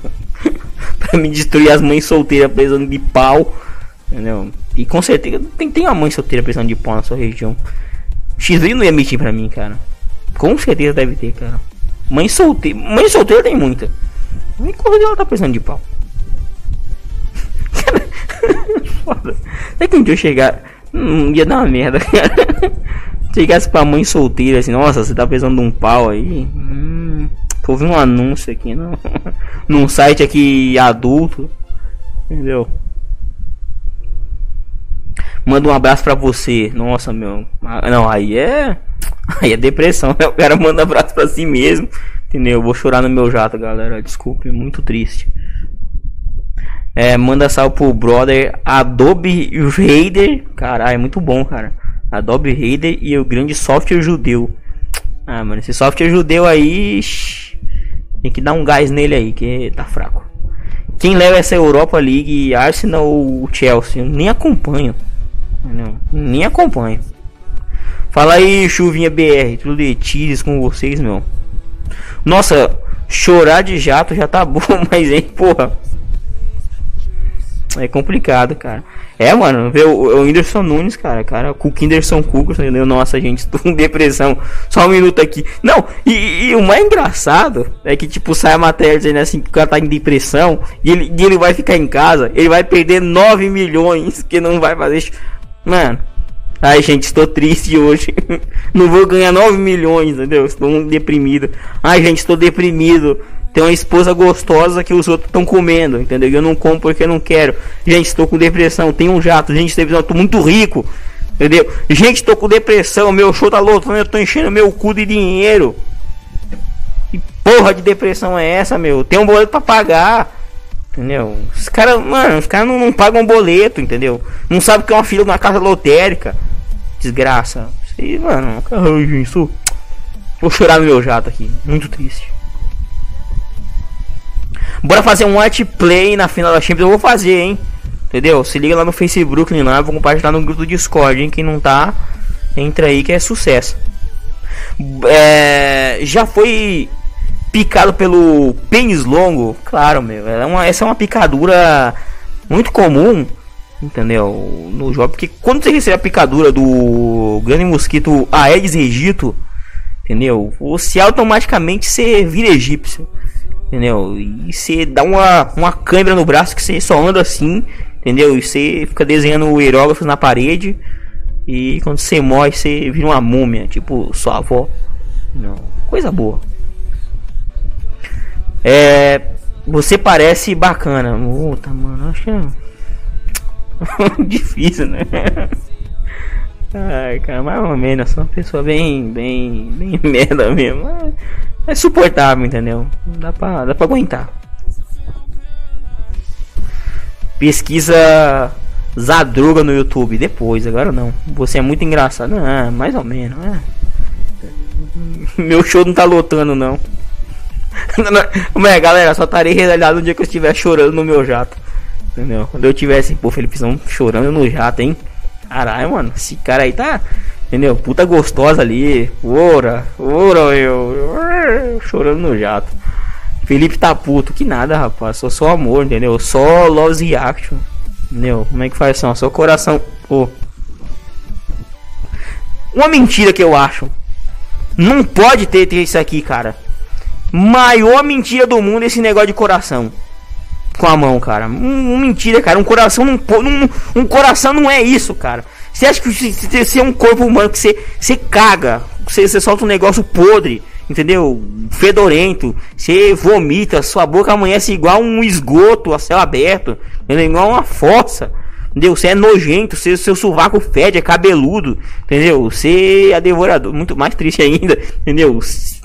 pra me destruir as mães solteiras precisando de pau. Entendeu? E com certeza tem, tem uma mãe solteira precisando de pau na sua região. X não ia mentir pra mim, cara. Com certeza deve ter, cara. Mãe solteira. Mãe solteira tem muita. Nem corrida ela tá precisando de pau. Foda. Será que um dia eu chegar. Hum, ia dar uma merda, cara. Chegasse pra mãe solteira assim, nossa, você tá precisando de um pau aí. Hum. Tô ouvindo um anúncio aqui no, num site aqui adulto. Entendeu? Manda um abraço pra você. Nossa, meu. Ah, não, aí é. Aí é depressão. Né? O cara manda um abraço pra si mesmo. Entendeu? vou chorar no meu jato, galera. Desculpe, muito triste. É, manda salve pro brother Adobe Raider. Caralho, é muito bom, cara. Adobe Raider e o grande software judeu. Ah, mano, esse software judeu aí. Tem que dar um gás nele aí, que tá fraco. Quem leva essa Europa League, Arsenal ou Chelsea? nem acompanho. Não, nem acompanho. Fala aí, chuvinha BR, tudo de tiros com vocês, meu. Nossa, chorar de jato já tá bom, mas hein, porra. É complicado, cara. É, mano, ver o, o Nunes, cara, cara, com o Kinderson Cucos, entendeu? Nossa, gente, estou com depressão. Só um minuto aqui. Não, e, e, o mais engraçado é que, tipo, sai a matéria dizendo assim que o cara tá em depressão e ele, e ele vai ficar em casa, ele vai perder 9 milhões que não vai fazer. Mano, ai, gente, estou triste hoje. não vou ganhar 9 milhões, entendeu? Estou deprimido. Ai, gente, estou deprimido tem uma esposa gostosa que os outros estão comendo, entendeu? Eu não como porque não quero. Gente, estou com depressão, tenho um jato, gente, estou muito rico, entendeu? Gente, estou com depressão, meu show tá lotando, eu tô enchendo meu cu de dinheiro. Que porra de depressão é essa, meu? Tem um boleto para pagar. Entendeu? Os caras, mano, os caras não, não pagam boleto, entendeu? Não sabe que é uma filha de uma casa lotérica. Desgraça. Sei, mano, isso. Vou chorar no meu jato aqui. Muito triste. Bora fazer um watch play na final da Champions. Eu vou fazer, hein? Entendeu? Se liga lá no Facebook lá, vou compartilhar no grupo do Discord, hein? Quem não tá, entra aí que é sucesso. É, já foi picado pelo pênis longo? Claro, meu. É uma, essa é uma picadura muito comum, entendeu? No jogo, porque quando você recebe a picadura do grande mosquito Aedes aegypti, entendeu? Você automaticamente você vira egípcio. Entendeu? E você dá uma, uma câmera no braço que você só anda assim, entendeu? E você fica desenhando hierógrafos na parede. E quando você morre, você vira uma múmia, tipo sua avó. Não, coisa boa. É. Você parece bacana. Puta, mano, acho é. difícil, né? Ai, cara, mais ou menos. Sou uma pessoa bem, bem, bem merda mesmo é suportável, entendeu? Dá pra, dá pra aguentar. Pesquisa Zadruga no YouTube. Depois, agora não. Você é muito engraçado. Ah, mais ou menos. É. Meu show não tá lotando, não. Mas galera, só estarei realizado no dia que eu estiver chorando no meu jato. Entendeu? Quando eu tivesse, pô, Felipezão chorando no jato, hein? Caralho, mano, esse cara aí tá. Entendeu? Puta gostosa ali. Ora, ora, eu. Chorando no jato. Felipe tá puto. Que nada, rapaz. Sou só amor, entendeu? Só loves e action. Entendeu? Como é que faz isso? Só coração. Pô. Uma mentira que eu acho. Não pode ter, ter isso aqui, cara. Maior mentira do mundo esse negócio de coração. Com a mão, cara. Um, mentira, cara. Um coração não. Um, um coração não é isso, cara. Você acha que você é um corpo humano que você, você caga, você, você solta um negócio podre, entendeu? Fedorento, você vomita, sua boca amanhece igual um esgoto a céu aberto, igual uma fossa. Entendeu? Você é nojento, você, seu sovaco fede, é cabeludo, entendeu? Você é devorador, muito mais triste ainda, entendeu?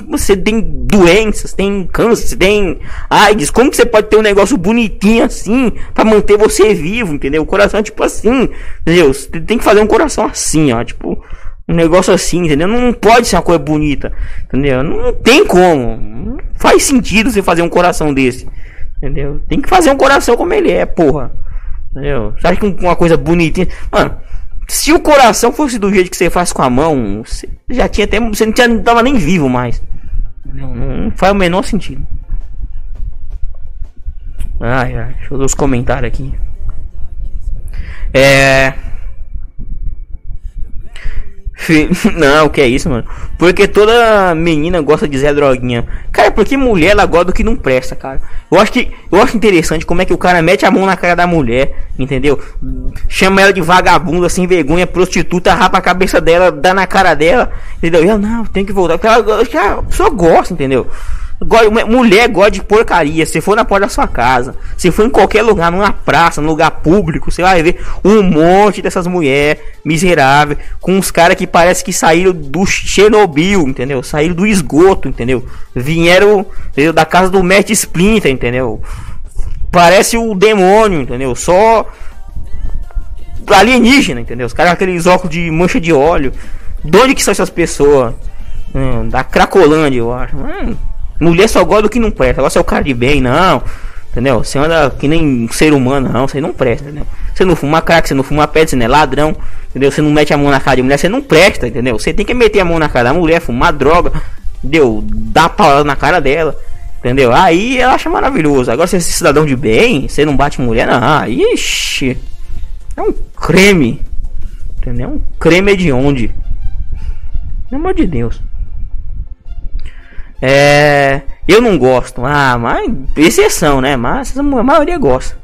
Você tem doenças, tem câncer, tem AIDS, como que você pode ter um negócio bonitinho assim para manter você vivo, entendeu? O coração é tipo assim, entendeu? Você tem que fazer um coração assim, ó, tipo um negócio assim, entendeu? Não pode ser uma coisa bonita, entendeu? Não tem como. Não faz sentido você fazer um coração desse, entendeu? Tem que fazer um coração como ele é, porra. Entendeu? Você acha que uma coisa bonitinha. Mano, se o coração fosse do jeito que você faz com a mão, você já tinha até. Você não, tinha, não tava nem vivo mais. Não, não faz o menor sentido. Ai, ai, deixa eu ver os comentários aqui. É. Não, o que é isso, mano? Porque toda menina gosta de Zé Droguinha. Cara, porque mulher ela gosta do que não presta, cara. Eu acho que eu acho interessante como é que o cara mete a mão na cara da mulher, entendeu? Chama ela de vagabunda, sem vergonha, prostituta, rapa a cabeça dela, dá na cara dela, entendeu? E ela, não, tem que voltar. Porque ela, a pessoa gosta, entendeu? Mulher gosta de porcaria. Se for na porta da sua casa, se for em qualquer lugar, numa praça, num lugar público, você vai ver um monte dessas mulheres miseráveis, com uns caras que parece que saíram do Chernobyl, entendeu? Saíram do esgoto, entendeu? Vieram entendeu? da casa do Matt Splinter, entendeu? Parece o demônio, entendeu? Só alienígena, entendeu? Os caras aqueles óculos de mancha de óleo. De onde que são essas pessoas? Hum, da Cracolândia, eu acho. Hum, Mulher só gosta do que não presta. Agora você é o cara de bem, não. Entendeu? Você anda que nem um ser humano, não. Você não presta, entendeu? Você não fuma crack, você não fuma pedra, você não é ladrão. Entendeu? Você não mete a mão na cara de mulher, você não presta, entendeu? Você tem que meter a mão na cara da mulher, fumar droga. Entendeu? Dar palavra na cara dela. Entendeu? Aí ela acha maravilhoso. Agora, se esse cidadão de bem, você não bate mulher, não. Ixi. É um creme. Entendeu? Um creme de onde? Pelo amor de Deus. É. Eu não gosto. Ah, mas. Exceção, né? Mas a maioria gosta.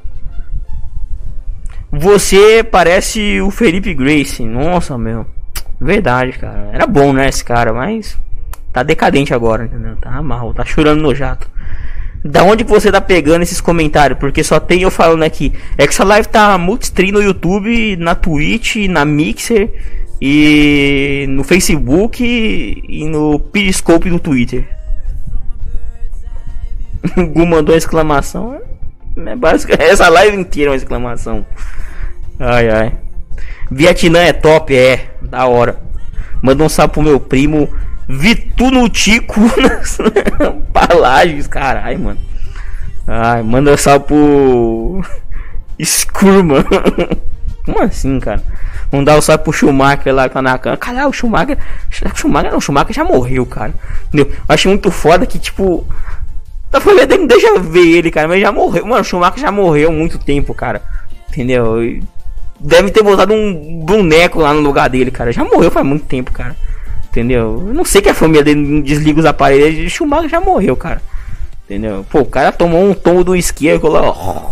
Você parece o Felipe Grace. Nossa, meu. Verdade, cara. Era bom, né, esse cara, mas. Tá decadente agora, entendeu? Tá mal, tá chorando no jato. Da onde você tá pegando esses comentários? Porque só tem eu falando aqui. É que essa live tá multistream no YouTube, na Twitch, na Mixer e no Facebook e no Periscope no Twitter. Gu mandou uma exclamação. É basicamente essa live inteira é uma exclamação. Ai ai. Vietnã é top, é. Da hora. Manda um salve pro meu primo Vitunutico nas palagens, caralho, mano. Ai, manda um salve pro Skurman. Como assim, cara? Vamos dar o um salve pro Schumacher lá com a Nakam. Caralho, o Schumacher. O Schumacher não, o Schumacher já morreu, cara. Entendeu? Eu acho muito foda que, tipo. Tá falando, deixa eu ver ele, cara. Mas já morreu. Mano, o Schumacher já morreu há muito tempo, cara. Entendeu? Deve ter botado um boneco lá no lugar dele, cara. Já morreu faz muito tempo, cara. Entendeu? Eu não sei que a família dele desliga os aparelhos. Schumacher já morreu, cara. Entendeu? Pô, o cara tomou um tombo do esquerdo lá, ó,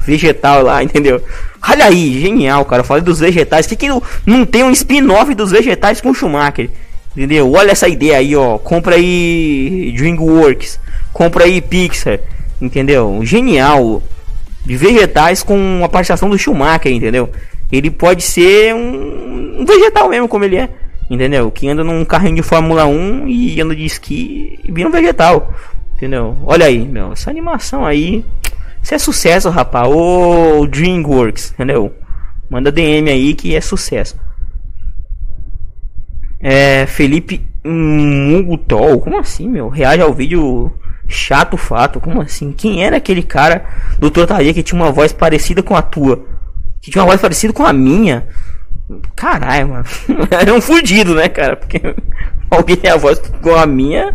vegetal lá, entendeu? Olha aí, genial, cara. Eu falei dos vegetais. Que que não, não tem um spin-off dos vegetais com Schumacher? Entendeu? Olha essa ideia aí, ó. Compra aí DreamWorks. Compra aí Pixar. Entendeu? Genial de vegetais com a participação do Schumacher, entendeu? Ele pode ser um, um, vegetal mesmo, como ele é, entendeu? Que anda num carrinho de Fórmula 1 e anda de esqui e vira um vegetal, entendeu? Olha aí, meu, essa animação aí, isso é sucesso, rapaz. Ô DreamWorks, entendeu? Manda DM aí que é sucesso. É, Felipe Mugutol, como assim, meu? Reage ao vídeo Chato fato, como assim? Quem era aquele cara do Trotaria que tinha uma voz parecida com a tua? Que tinha uma voz parecida com a minha? Caralho, mano. Era um fudido, né, cara? Porque alguém tem a voz com a minha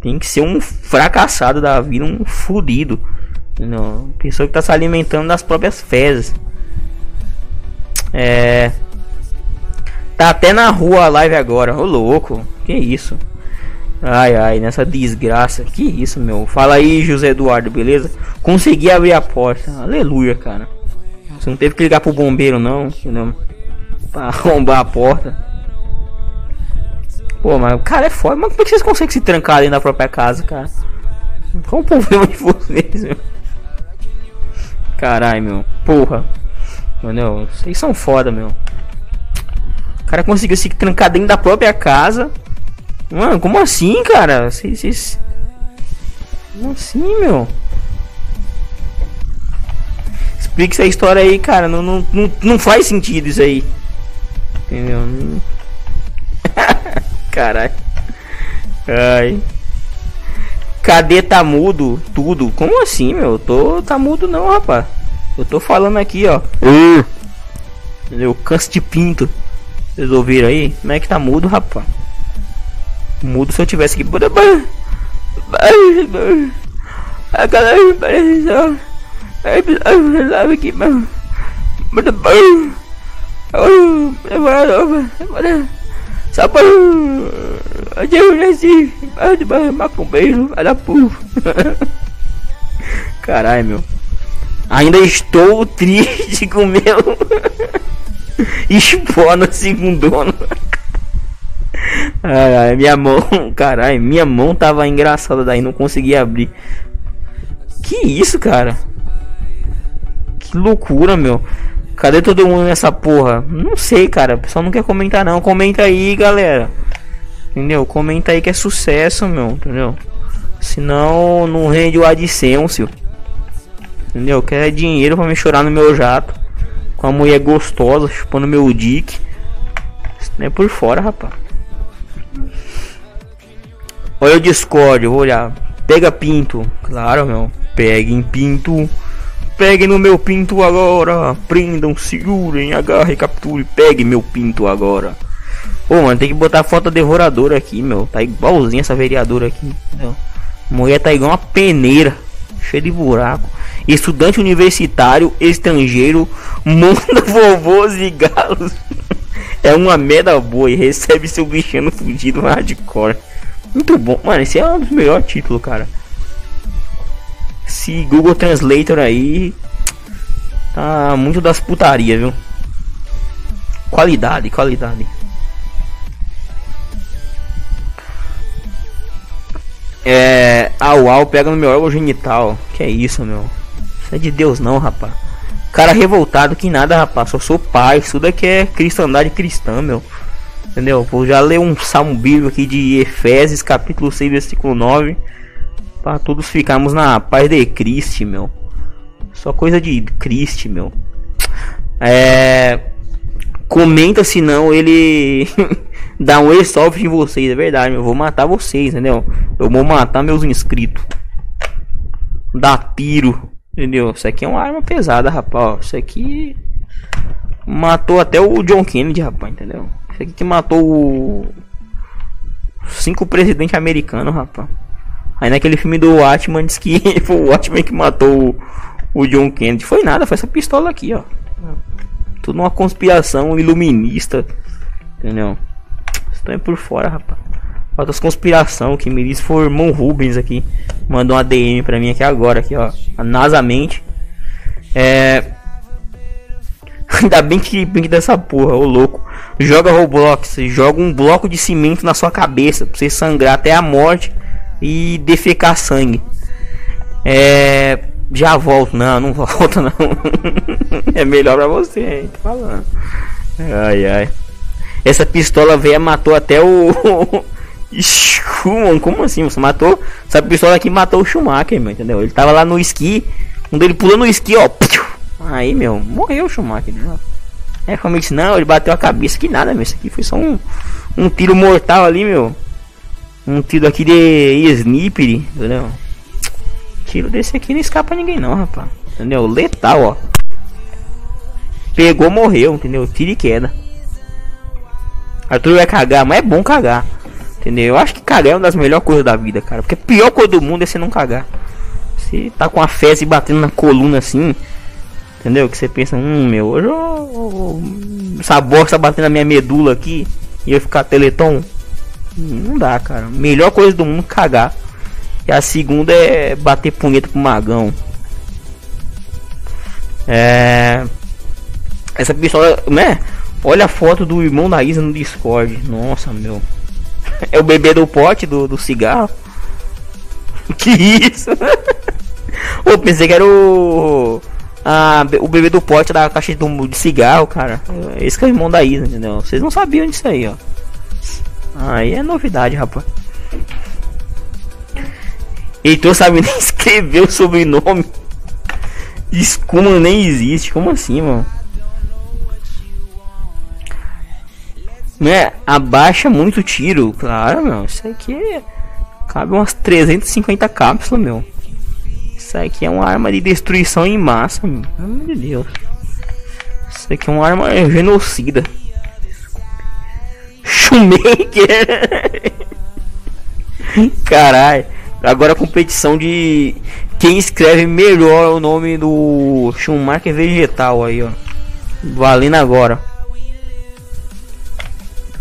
tem que ser um fracassado da vida, um fudido. Não, pessoa que tá se alimentando das próprias fezes. É. Tá até na rua a live agora. Ô louco, que isso? Ai, ai, nessa desgraça. Que isso, meu. Fala aí, José Eduardo, beleza? Consegui abrir a porta. Aleluia, cara. Você não teve que ligar pro bombeiro, não. Entendeu? Pra arrombar a porta. Pô, mas o cara é foda. Mas como é que vocês conseguem se trancar dentro da própria casa, cara? Qual o problema de vocês, meu? Caralho, meu. Porra. Entendeu? Vocês são foda, meu. O cara conseguiu se trancar dentro da própria casa. Mano, como assim, cara? Vocês. Como assim, meu? Explique essa história aí, cara. Não, não, não, não faz sentido isso aí. Entendeu? Caralho. Ai. Cadê tá mudo? Tudo. Como assim, meu? Eu tô tá mudo não, rapaz. Eu tô falando aqui, ó. Entendeu? Canso de pinto. Vocês ouviram aí? Como é que tá mudo, rapaz? Mudo se eu tivesse que. A galera pareceu. Sabe que. Só para. Eu nasci. Macumbeiro, vai da porra. Caralho, meu. Ainda estou triste com o meu. Espó no segundo ano. Ai, ai, minha mão, caralho, minha mão tava engraçada daí, não conseguia abrir. Que isso, cara? Que loucura, meu. Cadê todo mundo nessa porra? Não sei, cara. O pessoal não quer comentar não. Comenta aí, galera. Entendeu? Comenta aí que é sucesso, meu. Entendeu? Senão não rende o AdSense. Entendeu? Quer dinheiro pra me chorar no meu jato. Com a mulher gostosa chupando meu dick. Isso não é por fora, rapaz. Olha o Discord, vou olhar. Pega pinto. Claro, meu. Peguem pinto. Peguem no meu pinto agora. Prendam, segurem, agarrem, capture. Pegue meu pinto agora. Ô, mano, tem que botar foto devoradora aqui, meu. Tá igualzinho essa vereadora aqui. Entendeu? Mulher tá igual uma peneira, cheia de buraco. Estudante universitário, estrangeiro, manda vovôs e galos. É uma merda boa e recebe seu bichano fudido hardcore. Muito bom, mano. Esse é um dos melhores títulos, cara. Esse Google Translator aí tá muito das putarias, viu? Qualidade, qualidade. É. Au au, pega no meu órgão genital. Que é isso, meu? Isso é de Deus não, rapaz. Cara revoltado que nada, rapaz. Só sou pai. Isso daqui é cristandade cristã, meu. Entendeu? Vou já ler um salmo bíblico aqui de Efésios, capítulo 6, versículo 9. Para todos ficarmos na paz de Cristo, meu. Só coisa de Cristo, meu. É. Comenta se não ele dá um resolve em vocês, é verdade. Eu vou matar vocês, entendeu? Eu vou matar meus inscritos. Dá tiro. Entendeu? Isso aqui é uma arma pesada, rapaz. Isso aqui matou até o John Kennedy, rapaz, entendeu? Que matou o cinco presidentes americanos, rapaz. Aí naquele filme do Watchman diz que foi o Watchman que matou o, o John Kennedy. Foi nada, foi essa pistola aqui, ó. Tudo uma conspiração iluminista. Entendeu? Estão por fora, rapaz. Outras conspiração que me disse foi o irmão Rubens aqui. Mandou uma DM pra mim aqui agora, aqui, ó. Nasamente. É. Ainda bem que que dessa porra, ô louco. Joga Roblox, joga um bloco de cimento na sua cabeça pra você sangrar até a morte e defecar sangue. É. Já volto, não, não volta não. é melhor pra você, hein? Tô falando. Ai ai. Essa pistola velha matou até o. Schumann, como assim? Você matou? Essa pistola aqui matou o Schumacher, meu, entendeu? Ele tava lá no esqui, quando ele pulou no esqui, ó. Aí, meu, morreu o Schumacher. Né? É, realmente não, ele bateu a cabeça, que nada, meu. Isso aqui foi só um, um tiro mortal ali, meu. Um tiro aqui de sniper, entendeu? Tiro desse aqui não escapa ninguém não, rapaz. Entendeu? Letal, ó. Pegou, morreu, entendeu? Tiro e queda. Arthur vai cagar, mas é bom cagar. Entendeu? Eu acho que cagar é uma das melhores coisas da vida, cara. Porque a pior coisa do mundo é você não cagar. Você tá com a fezes batendo na coluna assim. Entendeu? Que você pensa, hum, meu, hoje eu, essa bosta batendo na minha medula aqui e eu ficar teleton. Não dá, cara. Melhor coisa do mundo cagar. E a segunda é bater punheta pro magão. É. Essa pistola, né? Olha a foto do irmão da Isa no Discord. Nossa, meu. É o bebê do pote do, do cigarro. Que isso? Eu pensei que era o. A, o bebê do pote da caixa de, de cigarro, cara. Esse que é o irmão da Isa, entendeu? Vocês não sabiam disso aí, ó. Aí é novidade, rapaz. Heitor sabe nem escrever o sobrenome. Escuma nem existe. Como assim, mano? né, abaixa muito tiro. Claro, meu, isso aqui cabe umas 350 cápsulas, meu. Isso aqui é uma arma de destruição em massa, meu. Deus. Isso aqui é uma arma genocida. Shoemaker. Caralho. Agora competição de quem escreve melhor o nome do Schumacher vegetal aí, ó. Valendo agora.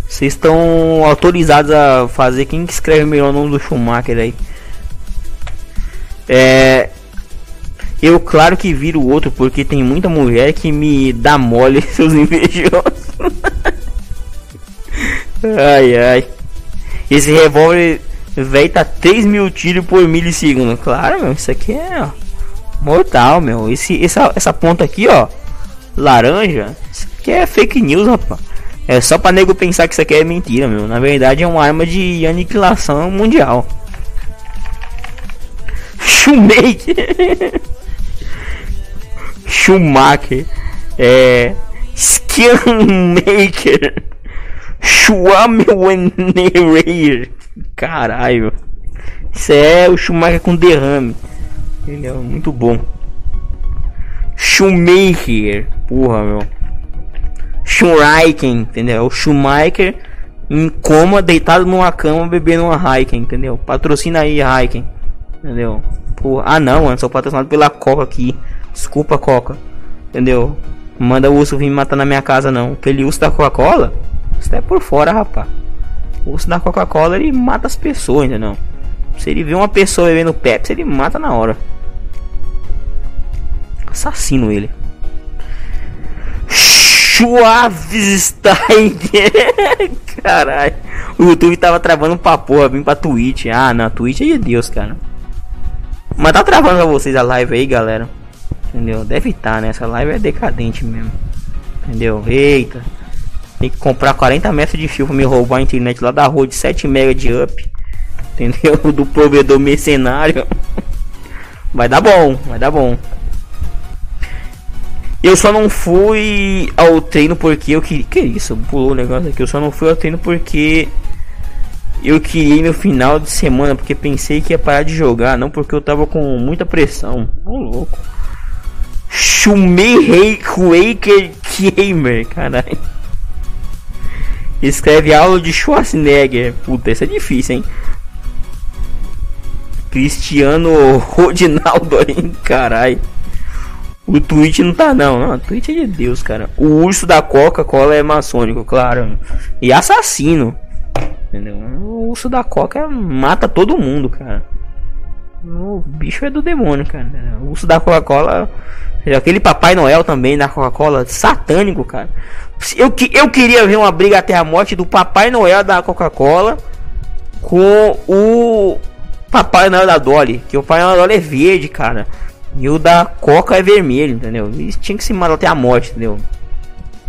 Vocês estão autorizados a fazer quem que escreve melhor o nome do Schumacher aí. É. Eu claro que viro outro porque tem muita mulher que me dá mole seus invejosos. ai ai. Esse revólver velho tá 3 mil tiros por milissegundo. Claro, meu, isso aqui é mortal, meu. Esse, essa, essa ponta aqui, ó, laranja, isso aqui é fake news, rapaz. É só pra nego pensar que isso aqui é mentira, meu. Na verdade é uma arma de aniquilação mundial. Shoemaker. Schumacher. É. Skillmaker. Schwammenereyer. Caralho. Isso é o Schumacher com derrame. Entendeu? Muito bom. Schumacher. Porra, meu. Schumacher, entendeu? O Schumacher em coma, deitado numa cama, bebendo uma Heineken, entendeu? Patrocina aí, Heineken. Entendeu? Porra. Ah não, mano, sou patrocinado pela Coca aqui. Desculpa, Coca. Entendeu? Manda o urso vir me matar na minha casa não. Aquele urso da Coca-Cola, isso é por fora, rapaz. O urso da Coca-Cola ele mata as pessoas, entendeu? Se ele vê uma pessoa bebendo Pepsi, ele mata na hora. Assassino ele. Schwabstein. Caralho. O YouTube tava travando pra porra, vim pra Twitch. Ah, na Twitch é de Deus, cara. Mas tá travando pra vocês a live aí, galera. Entendeu? Deve estar, tá, né? Essa live é decadente mesmo. Entendeu? Eita. Tem que comprar 40 metros de fio pra me roubar a internet lá da rua de 7 MB de up. Entendeu? Do provedor mercenário. Vai dar bom, vai dar bom. Eu só não fui ao treino porque eu queria. Que isso? Pulou o negócio aqui. Eu só não fui ao treino porque eu queria ir no final de semana. Porque pensei que ia parar de jogar. Não porque eu tava com muita pressão. Ô louco. Shumei Quaker Gamer, caralho. Escreve aula de Schwarzenegger. Puta, isso é difícil, hein? Cristiano Rodinaldo aí, caralho. O Twitch não tá não, não. O Twitch é de Deus, cara. O urso da Coca-Cola é maçônico, claro. E assassino. Entendeu? O urso da Coca mata todo mundo, cara. O bicho é do demônio, cara. O urso da Coca-Cola. Aquele Papai Noel também da Coca-Cola, satânico, cara. Eu, eu queria ver uma briga até a morte do Papai Noel da Coca-Cola com o Papai Noel da Dolly. Que o Papai Noel da Dolly é verde, cara. E o da Coca é vermelho, entendeu? Eles tinham que se matar até a morte, entendeu?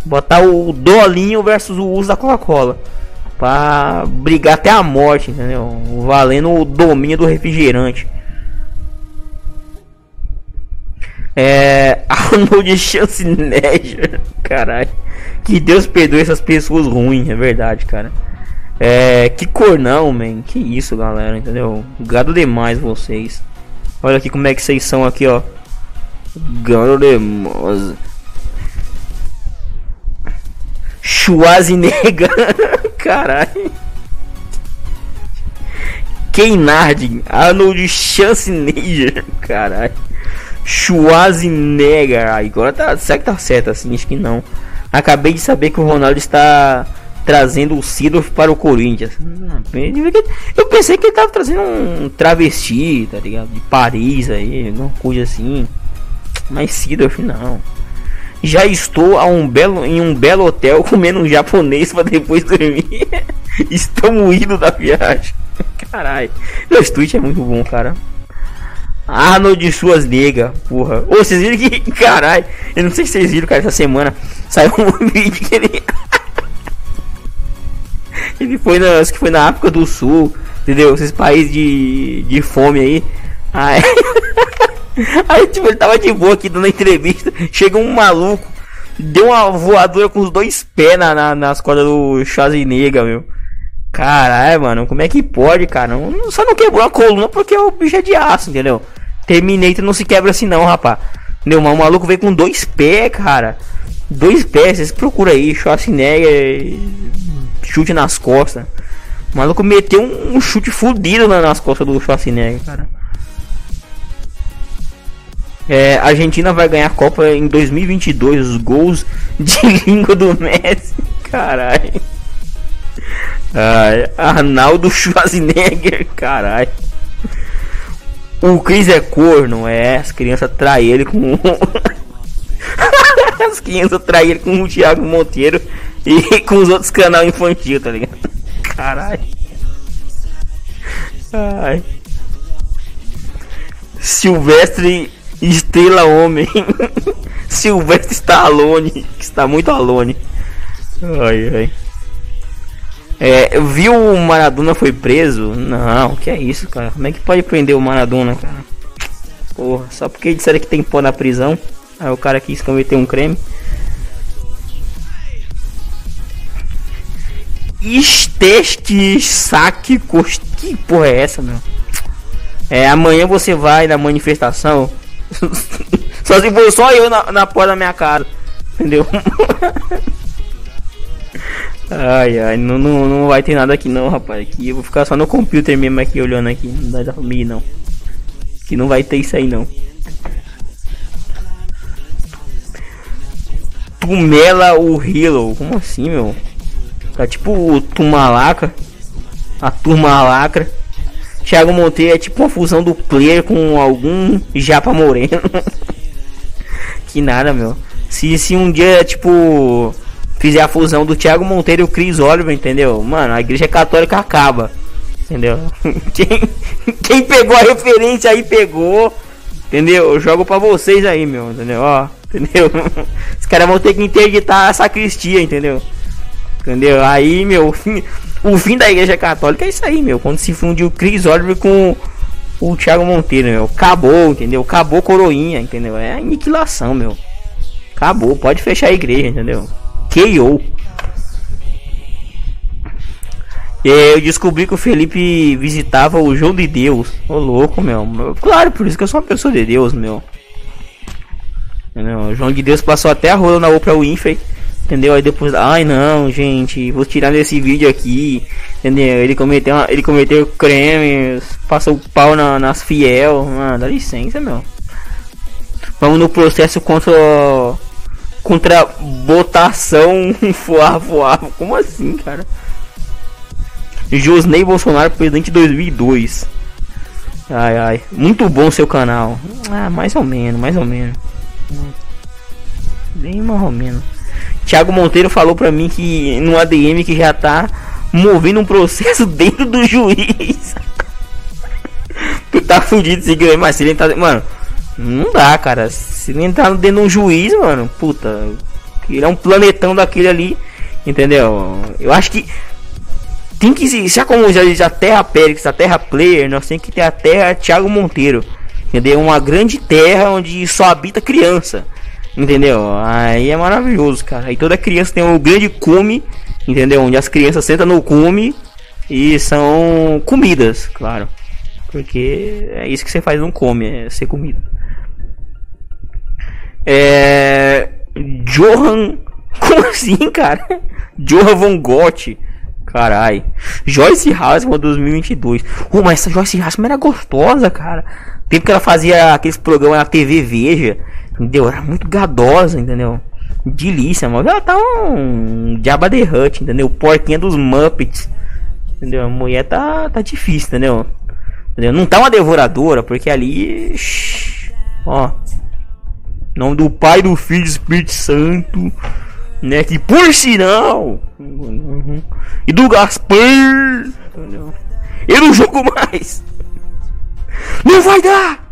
Botar o Dolinho versus o uso da Coca-Cola. Pra brigar até a morte, entendeu? Valendo o domínio do refrigerante. É. Arnold Schwarzenegger. Caralho. Que Deus perdoe essas pessoas ruins, é verdade, cara. É. Que cor não, man. Que isso, galera, entendeu? Gado demais vocês. Olha aqui como é que vocês são aqui, ó. Gandemosa. Schwarzenegger. Caralho. Keinard. Arnold Schwarzenegger. Caralho. Schwarzenegger. Agora tá. Será que tá certo assim? Acho que não. Acabei de saber que o Ronaldo está trazendo o Sidorf para o Corinthians. Eu pensei que ele tava trazendo um travesti, tá ligado? De Paris aí, alguma coisa assim. Mas Sidorf não. Já estou a um belo, em um belo hotel comendo um japonês para depois dormir. Estamos indo da viagem. Caralho. Esse tweet é muito bom, cara. Arnold suas negas, porra. Ô, vocês viram que. Caralho. Eu não sei se vocês viram, cara, essa semana saiu um vídeo que ele. Ele foi na, acho que foi na África do Sul, entendeu? Esses países de, de fome aí. Aí, aí tipo, ele tava de boa aqui dando entrevista. Chega um maluco, deu uma voadora com os dois pés na, na, nas cordas do Schwarzenegger, meu. Caralho, mano, como é que pode, cara? Só não quebrou a coluna porque o bicho é de aço, entendeu? Terminator não se quebra assim não, rapaz. Entendeu? O maluco veio com dois pés, cara. Dois pés, vocês procuram aí, Schwarzenegger chute nas costas. O maluco meteu um, um chute fudido nas costas do Schwarzenegger, cara. É, a Argentina vai ganhar a Copa em 2022. Os gols de língua do Messi. Caralho. Ai, Arnaldo Schwarzenegger. Caralho. O Cris é corno, é. As crianças traem ele com. As crianças traem ele com o Thiago Monteiro e com os outros canal infantil, tá ligado? Caralho. Ai. Silvestre Estrela Homem. Silvestre. Que está muito alone. Ai, ai. É, viu o Maradona foi preso? Não, que é isso, cara? Como é que pode prender o Maradona, cara? Porra, só porque disseram que tem pó na prisão. Aí o cara quis cometer um creme. Esteste saque cost... Que porra é essa, meu? É, amanhã você vai na manifestação. só se for só eu na, na porta da minha casa. Entendeu? ai, ai, não, não, não vai ter nada aqui não, rapaz. Aqui eu vou ficar só no computer mesmo aqui olhando aqui. Não dá pra mim não. Que não vai ter isso aí não. Tumela o Hilo. Como assim, meu? Tá tipo o Tumalaca. A turma lacra. Thiago Monteiro é tipo uma fusão do player com algum Japa Moreno. que nada, meu. Se, se um dia, tipo, fizer a fusão do Thiago Monteiro e o Chris Oliver, entendeu? Mano, a igreja católica acaba. Entendeu? Quem, quem pegou a referência aí pegou. Entendeu? Eu jogo pra vocês aí, meu. Entendeu? Ó, entendeu? Os caras vão ter que interditar a sacristia, entendeu? Entendeu? Aí, meu, o fim da igreja católica é isso aí, meu. Quando se fundiu o Chris Oliver com o Thiago Monteiro, meu. Acabou, entendeu? Acabou coroinha, entendeu? É aniquilação, meu. Acabou, pode fechar a igreja, entendeu? KO. Eu descobri que o Felipe visitava o João de Deus. Ô louco, meu. Claro, por isso que eu sou uma pessoa de Deus, meu. Entendeu? O João de Deus passou até a rola na Oprah Winfrey. Entendeu? Aí depois, ai não, gente, vou tirar desse vídeo aqui. Entendeu? Ele cometeu, uma, ele cometeu crimes, passou pau na, nas fiel. Mano, dá licença, meu. Vamos no processo contra contra botação voar voar. Como assim, cara? Josney Bolsonaro, presidente 2002. Ai, ai. Muito bom seu canal. Ah, mais ou menos, mais ou menos. Bem mais ou menos. Thiago Monteiro falou pra mim que no ADM que já tá movendo um processo dentro do juiz. tu tá fudido seguindo mas se ele tá. Mano, não dá, cara. Se ele entrar dentro de um juiz, mano, puta. Ele é um planetão daquele ali. Entendeu? Eu acho que. Tem que se. Já como já diz a Terra Pérez, a Terra Player, nós temos que ter a Terra Thiago Monteiro. Entendeu? Uma grande terra onde só habita criança. Entendeu? Aí é maravilhoso, cara. Aí toda criança tem um grande cume, entendeu? Onde as crianças sentam no cume e são comidas, claro. Porque é isso que você faz não come, é ser comida. É. Johan. Como assim, cara? Johan Von Gogh. Carai. Joyce Hasselman 2022. Oh, mas essa Joyce Hasselman era gostosa, cara. Tempo que ela fazia aqueles programas na TV Veja. Entendeu? Era muito gadosa, entendeu? Delícia, mano. Ela tá um Jabba the Hutt, entendeu? Porquinha dos Muppets. Entendeu? A mulher tá, tá difícil, entendeu? entendeu? Não tá uma devoradora, porque ali. Ó. Nome do Pai, do Filho e do Espírito Santo. Né? Que por sinal. E do Gaspar. Eu não jogo mais. Não vai dar!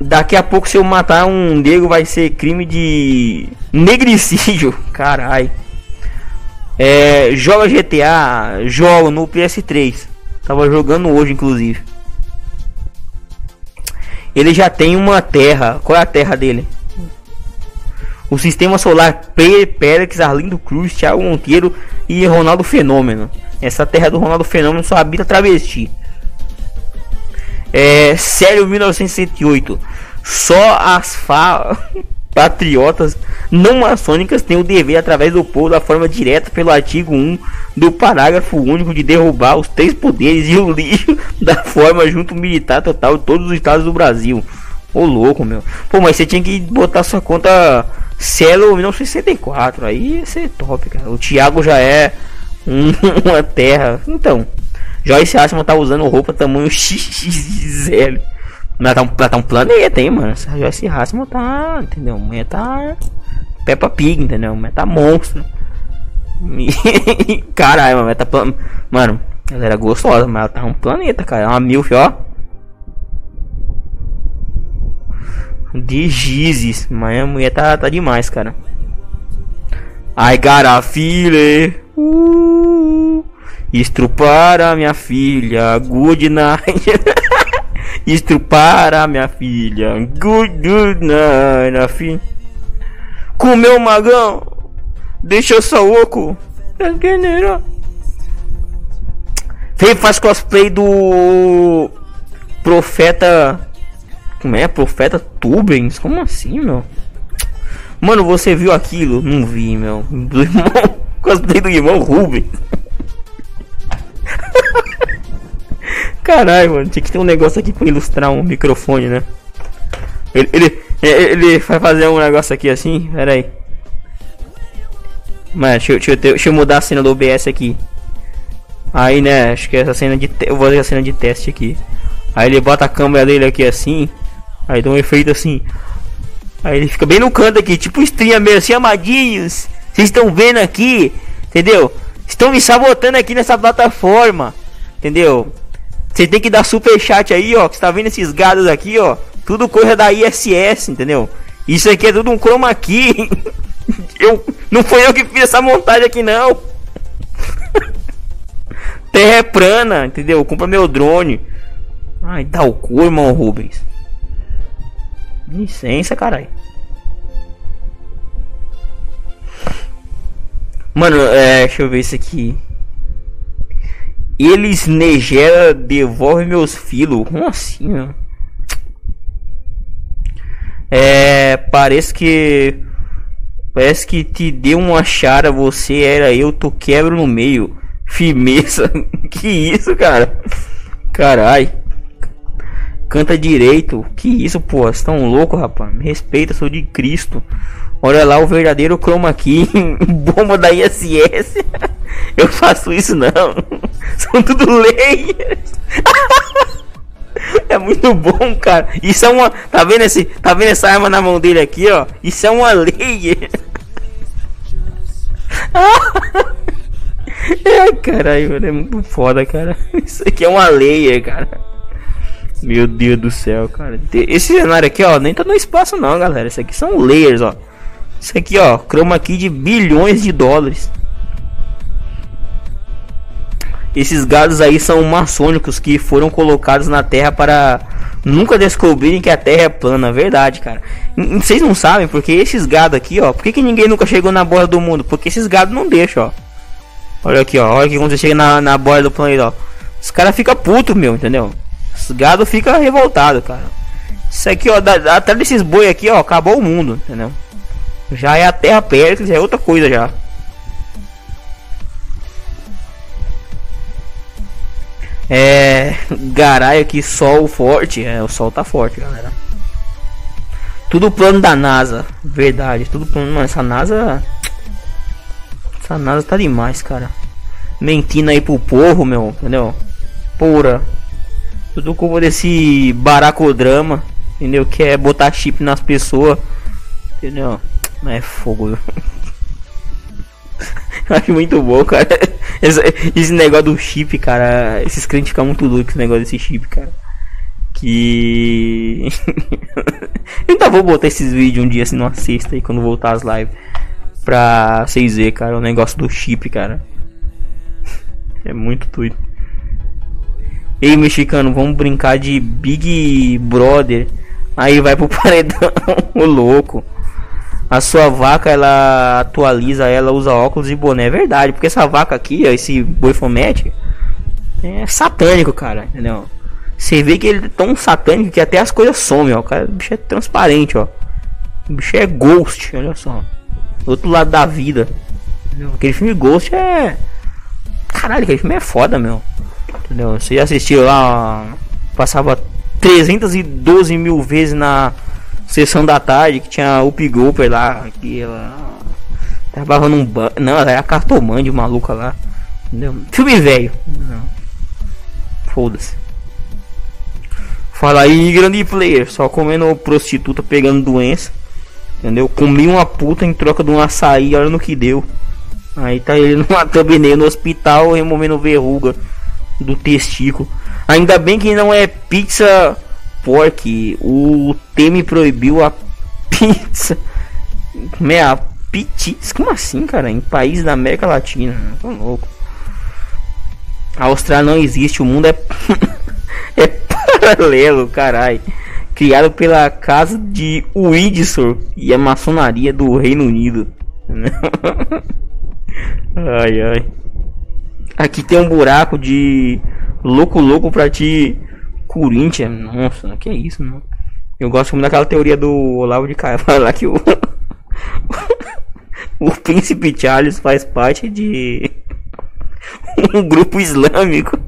Daqui a pouco, se eu matar um negro, vai ser crime de negricídio. Carai. É, joga GTA, joga no PS3. Tava jogando hoje, inclusive. Ele já tem uma terra. Qual é a terra dele? O sistema solar Pérez, Arlindo Cruz, Thiago Monteiro e Ronaldo Fenômeno. Essa terra do Ronaldo Fenômeno só habita travesti. É, sério 1968. Só as fa patriotas não maçônicas têm o dever, através do povo, da forma direta pelo artigo 1 do parágrafo único, de derrubar os três poderes e o lixo da forma junto militar total de todos os estados do Brasil. Ô louco, meu. Pô, mas você tinha que botar sua conta Celo 1964. Aí ia ser top, cara. O Thiago já é um, uma terra. Então. Joyce Asman tá usando roupa tamanho XXL. Mas tá um, tá um planeta, hein, mano. Essa Joyce Asman tá. Entendeu? Mulher tá. Peppa Pig, entendeu? Mulher tá monstro. Caralho, mano. Tá, mano, ela era gostosa, mas ela tá um planeta, cara. É uma milf, ó. De gizes. Mas a mulher tá, tá demais, cara. Ai, cara, filha. Uh. Estrupar a minha filha, good night. Estrupar a minha filha, good, good night, filha. Comeu magão, deixou só oco. Vem faz cosplay do profeta. Como é? Profeta Tubens? Como assim, meu? Mano, você viu aquilo? Não vi, meu. Do irmão. Cosplay do irmão Rubens. Caralho, mano, tinha que ter um negócio aqui pra ilustrar um microfone, né? Ele, ele, ele vai fazer um negócio aqui assim, pera aí. Mas deixa, deixa, deixa, eu mudar a cena do OBS aqui. Aí, né, acho que essa cena de eu vou fazer a cena de teste aqui. Aí ele bota a câmera dele aqui assim. Aí dá um efeito assim. Aí ele fica bem no canto aqui, tipo estria mesmo, assim, amadinhos. Vocês estão vendo aqui, entendeu? Estão me sabotando aqui nessa plataforma, entendeu? Você tem que dar super chat aí, ó. Que está vendo esses gados aqui, ó. Tudo coisa da ISS, entendeu? Isso aqui é tudo um chroma key. eu não foi eu que fiz essa montagem aqui não. Terra é plana, entendeu? Compra meu drone. Ai, dá o cu, irmão Rubens. Licença, caralho. Mano, é, deixa eu ver isso aqui. Eles negera devolve meus filhos. Como assim, mano? É. Parece que. Parece que te deu uma chara, você era eu, tu quebro no meio. Firmeza. que isso, cara? Carai. Canta direito. Que isso, pô? Vocês tão louco, rapaz? Me respeita, sou de Cristo. Olha lá o verdadeiro chroma key, bomba da ISS. Eu faço isso não. São tudo layers. É muito bom, cara. Isso é uma, tá vendo esse, tá vendo essa arma na mão dele aqui, ó? Isso é uma layer. É, caralho, é muito foda, cara. Isso aqui é uma layer, cara. Meu Deus do céu, cara. Esse cenário aqui, ó, nem tá no espaço não, galera. Isso aqui são layers, ó. Isso aqui, ó, chroma key de bilhões de dólares. Esses gados aí são maçônicos que foram colocados na Terra para nunca descobrirem que a Terra é plana, verdade, cara. Vocês não sabem porque esses gados aqui, ó, por que, que ninguém nunca chegou na borda do mundo? Porque esses gados não deixam, ó. Olha aqui, ó, olha que quando você chega na, na borda do planeta, ó. Os caras ficam putos, meu, entendeu? Os gados ficam revoltados, cara. Isso aqui, ó, da, atrás desses boi aqui, ó, acabou o mundo, entendeu? Já é a Terra Péricles, é outra coisa já. É. Garai aqui, sol forte. É, o sol tá forte, galera. Tudo plano da NASA. Verdade, tudo plano. Mano, essa NASA. Essa NASA tá demais, cara. Mentindo aí pro povo, meu. Entendeu? Pura. Tudo culpa desse baracodrama. Entendeu? Que é botar chip nas pessoas. Entendeu? É fogo. acho muito bom, cara. Esse, esse, negócio do chip, cara. Esses crentes ficam muito loucos esse negócio desse chip, cara. Que. Eu ainda vou botar esses vídeos um dia assim numa sexta aí quando voltar as lives. Pra vocês verem, cara, o negócio do chip, cara. É muito doido. Ei, mexicano, vamos brincar de Big Brother. Aí vai pro paredão, o louco a sua vaca ela atualiza, ela usa óculos e boné. É verdade, porque essa vaca aqui, esse boi fomete, é satânico, cara, entendeu? Você vê que ele é tão satânico que até as coisas somem, ó. O, cara, o bicho é transparente, ó. O bicho é ghost, olha só. Outro lado da vida. Aquele filme Ghost é. Caralho, aquele filme é foda, meu. Entendeu? Você assistiu lá. Passava 312 mil vezes na Sessão da tarde que tinha o Pigoper lá, que ela trabalhava num banco. Não, ela era cartomante maluca lá. Entendeu? Filme velho. Foda-se. Fala aí, grande player, só comendo prostituta pegando doença. Entendeu? Comi uma puta em troca de um açaí, olha no que deu. Aí tá ele numa thumbnail no hospital removendo verruga do testículo. Ainda bem que não é pizza pork, o Teme proibiu a pizza. Meia pitis. Como assim, cara? Em país da América Latina. Tô louco. A Austrália não existe, o mundo é. é paralelo, carai. Criado pela casa de Windsor e a maçonaria do Reino Unido. ai ai. Aqui tem um buraco de louco louco pra te Corinthians, nossa, que é isso, não. Eu gosto muito daquela teoria do Olavo de Caio, lá que o o príncipe Charles faz parte de um grupo islâmico.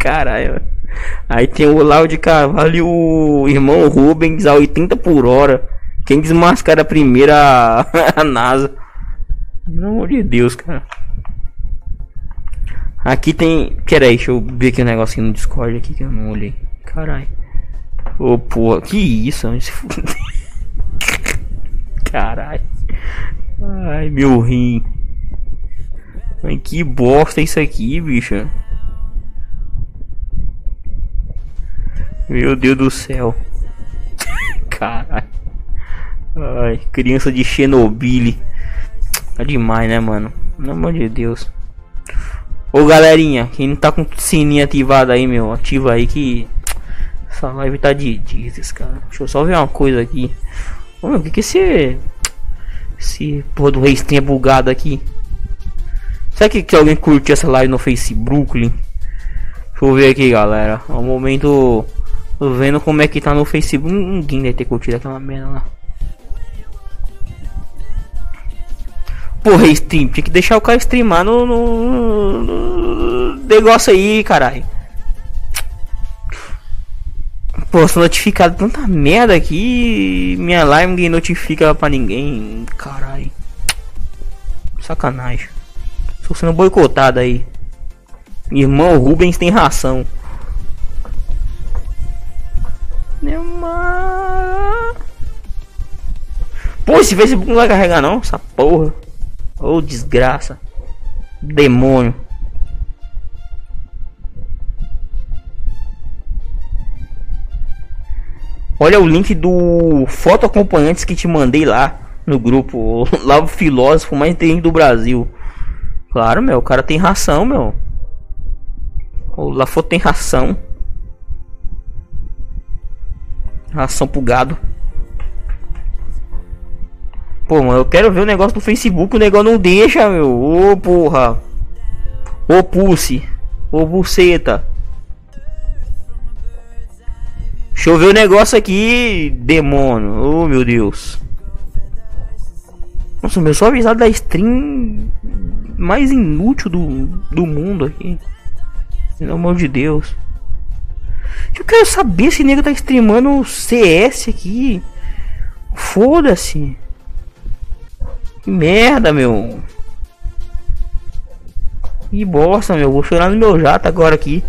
Caralho. Aí tem o Lau de Carvalho e o irmão Rubens a 80 por hora. Quem desmascara primeiro a, a NASA? Pelo amor de Deus, cara. Aqui tem. Peraí, deixa eu ver aqui um negocinho no Discord aqui que eu não olhei. Caralho. Ô, oh, porra, que isso? Caralho. Ai, meu rim. Ai, que bosta isso aqui, bicho. Meu Deus do céu. Caralho. Ai, criança de Chernobyl. Tá demais, né, mano? Pelo amor de Deus. Ô galerinha, quem não tá com o sininho ativado aí, meu, ativa aí que essa live tá de Jesus, cara. Deixa eu só ver uma coisa aqui. Ô meu, o que que esse. Esse porra do Reis tem bugado aqui? Será que, que alguém curtiu essa live no Facebook? Deixa eu ver aqui, galera. Ao momento. Tô vendo como é que tá no Facebook. Ninguém deve ter curtido aquela merda lá. Porra, stream, tinha que deixar o cara streamar no, no, no negócio aí, caralho. Pô, sou notificado tanta merda aqui. Minha live ninguém notifica pra ninguém. Caralho. Sacanagem. Estou sendo boicotado aí. Irmão Rubens tem ração. Pô, esse Facebook não vai carregar não, essa porra. Ô oh, desgraça. Demônio. Olha o link do foto acompanhantes que te mandei lá no grupo. Lá o filósofo mais inteligente do Brasil. Claro, meu, o cara tem ração, meu. O Lafo tem ração. Ração pro gado. Pô, mano, eu quero ver o negócio do Facebook, o negócio não deixa, meu. Ô, porra. Ô, pulse. Ô, buceta. Deixa eu ver o negócio aqui, demônio. Oh, meu Deus. Nossa, meu, só avisado da stream mais inútil do, do mundo aqui. Pelo amor de Deus. Eu quero saber se nego tá streamando CS aqui. Foda-se. Que merda, meu. Que bosta, meu. Vou chorar no meu jato agora aqui.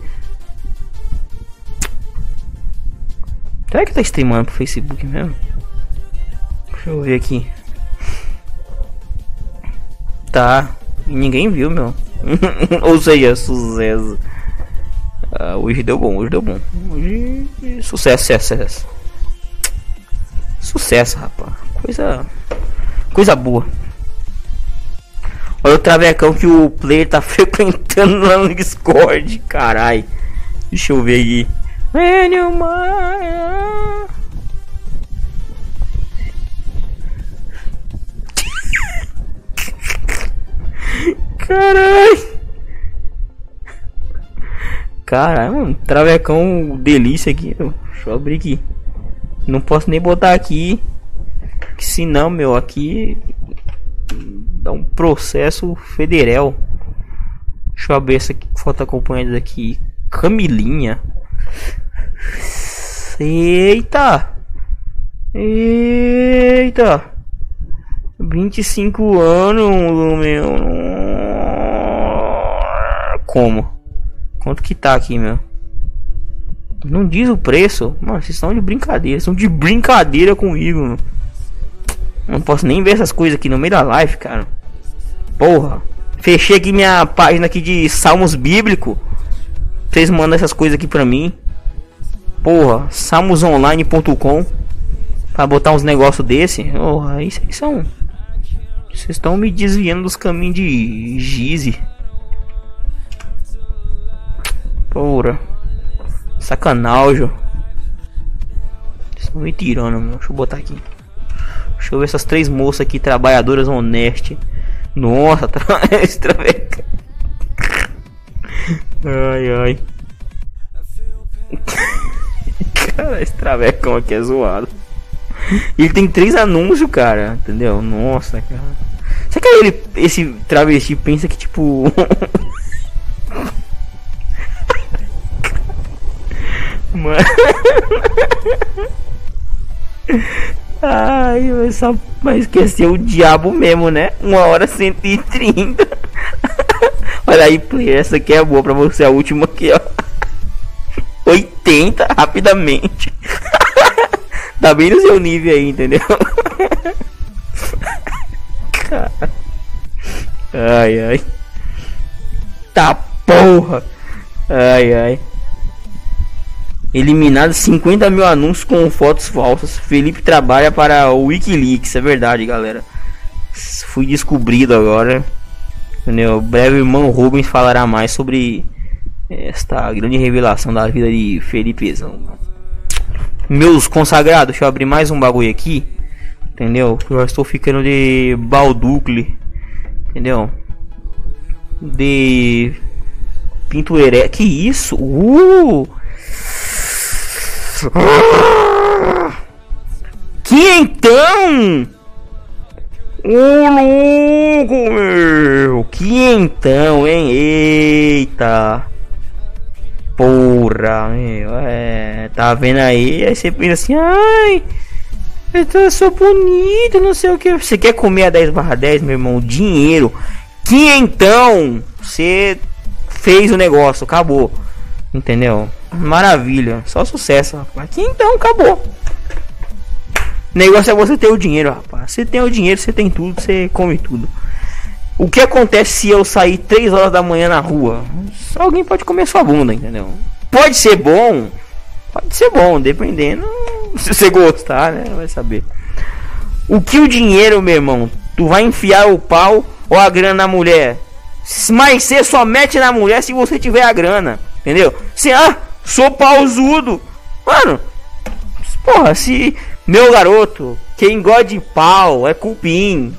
Será que tá streamando pro Facebook mesmo? Deixa eu ver aqui. Tá. Ninguém viu, meu. Ou seja, sucesso. Uh, hoje deu bom, hoje deu bom. Hoje. Sucesso, sucesso, sucesso. Sucesso, rapaz. Coisa. Coisa boa. Olha o travecão que o player tá frequentando lá no Discord. Carai. Deixa eu ver aqui. Carai. Caralho, mano. Travecão delícia aqui. Deixa eu abrir aqui. Não posso nem botar aqui. Que senão, meu, aqui dá um processo federal. Deixa eu abrir essa foto acompanhada aqui. Camilinha. Eita! Eita! 25 anos, meu. Como? Quanto que tá aqui, meu? Não diz o preço. Mano, vocês estão de brincadeira. Estão de brincadeira comigo, meu. Não posso nem ver essas coisas aqui no meio da live, cara. Porra. Fechei aqui minha página aqui de Salmos Bíblico. Vocês mandam essas coisas aqui pra mim. Porra, salmosonline.com Pra botar uns negócios desse. Porra, aí são. Vocês estão me desviando dos caminhos de Gize. Porra. Sacanagem. Vocês estão me tirando, meu. Deixa eu botar aqui. Deixa eu ver essas três moças aqui, trabalhadoras honestas. Nossa, tra... extraveca. ai, ai. cara, esse travecão aqui é zoado. Ele tem três anúncios, cara. Entendeu? Nossa, cara. Será que ele, esse travesti pensa que tipo. Mano. Ai, mas só mas o diabo mesmo, né? Uma hora 130. Olha aí, player, essa aqui é boa pra você, a última aqui, ó. 80 rapidamente. tá bem no seu nível aí, entendeu? Ai, ai. Tá porra. Ai, ai. Eliminado 50 mil anúncios com fotos falsas. Felipe trabalha para o Wikileaks. É verdade, galera. Fui descobrido agora. Entendeu? Breve irmão Rubens falará mais sobre esta grande revelação da vida de Felipezão. Meus consagrados, deixa eu abrir mais um bagulho aqui. Entendeu? Eu já estou ficando de balducle. Entendeu? De pintueré. Que isso? Uh! Que então? Ô louco, meu! Que então, hein? Eita! Porra, meu! É, tá vendo aí? Aí você pensa assim, ai! Eu sou bonito, não sei o que. Você quer comer a 10 barra 10, meu irmão? Dinheiro. Que então? Você fez o negócio, acabou. Entendeu? Maravilha, só sucesso, rapaz. Aqui então acabou. Negócio é você ter o dinheiro, rapaz. Você tem o dinheiro, você tem tudo, você come tudo. O que acontece se eu sair 3 horas da manhã na rua? Alguém pode comer sua bunda, entendeu? Pode ser bom, pode ser bom, dependendo se você gostar, né? Vai saber. O que o dinheiro, meu irmão? Tu vai enfiar o pau ou a grana na mulher? Mas você só mete na mulher se você tiver a grana. Entendeu? Se ah, sou pausudo. Mano, porra, se meu garoto, quem gosta de pau é cupim.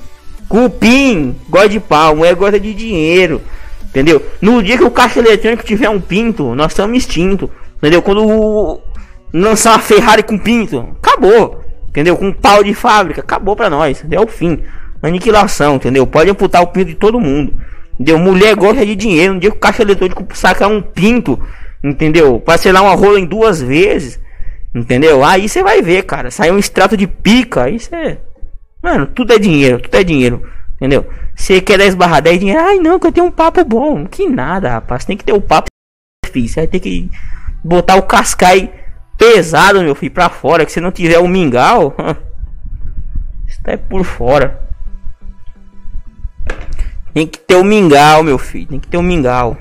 Cupim gosta de pau, mulher gosta de dinheiro. Entendeu? No dia que o caixa eletrônico tiver um pinto, nós estamos extintos. Entendeu? Quando lançar uma Ferrari com pinto, acabou. Entendeu? Com pau de fábrica, acabou pra nós. É o fim. Aniquilação, entendeu? Pode amputar o pinto de todo mundo. Entendeu? Mulher gosta de dinheiro. Um dia que o caixa eletrônico sacar um pinto, entendeu? Parcelar uma rola em duas vezes, entendeu? Aí você vai ver, cara. Sai um extrato de pica. Aí você. Mano, tudo é dinheiro, tudo é dinheiro. Entendeu? Você quer 10 barra 10 dinheiro. Ai não, que eu tenho um papo bom. Que nada, rapaz. Tem que ter o um papo. Filho. Você vai ter que botar o cascai pesado, meu filho, pra fora. Que se não tiver o mingau. Está é por fora. Tem que ter o um mingau, meu filho. Tem que ter o um mingau.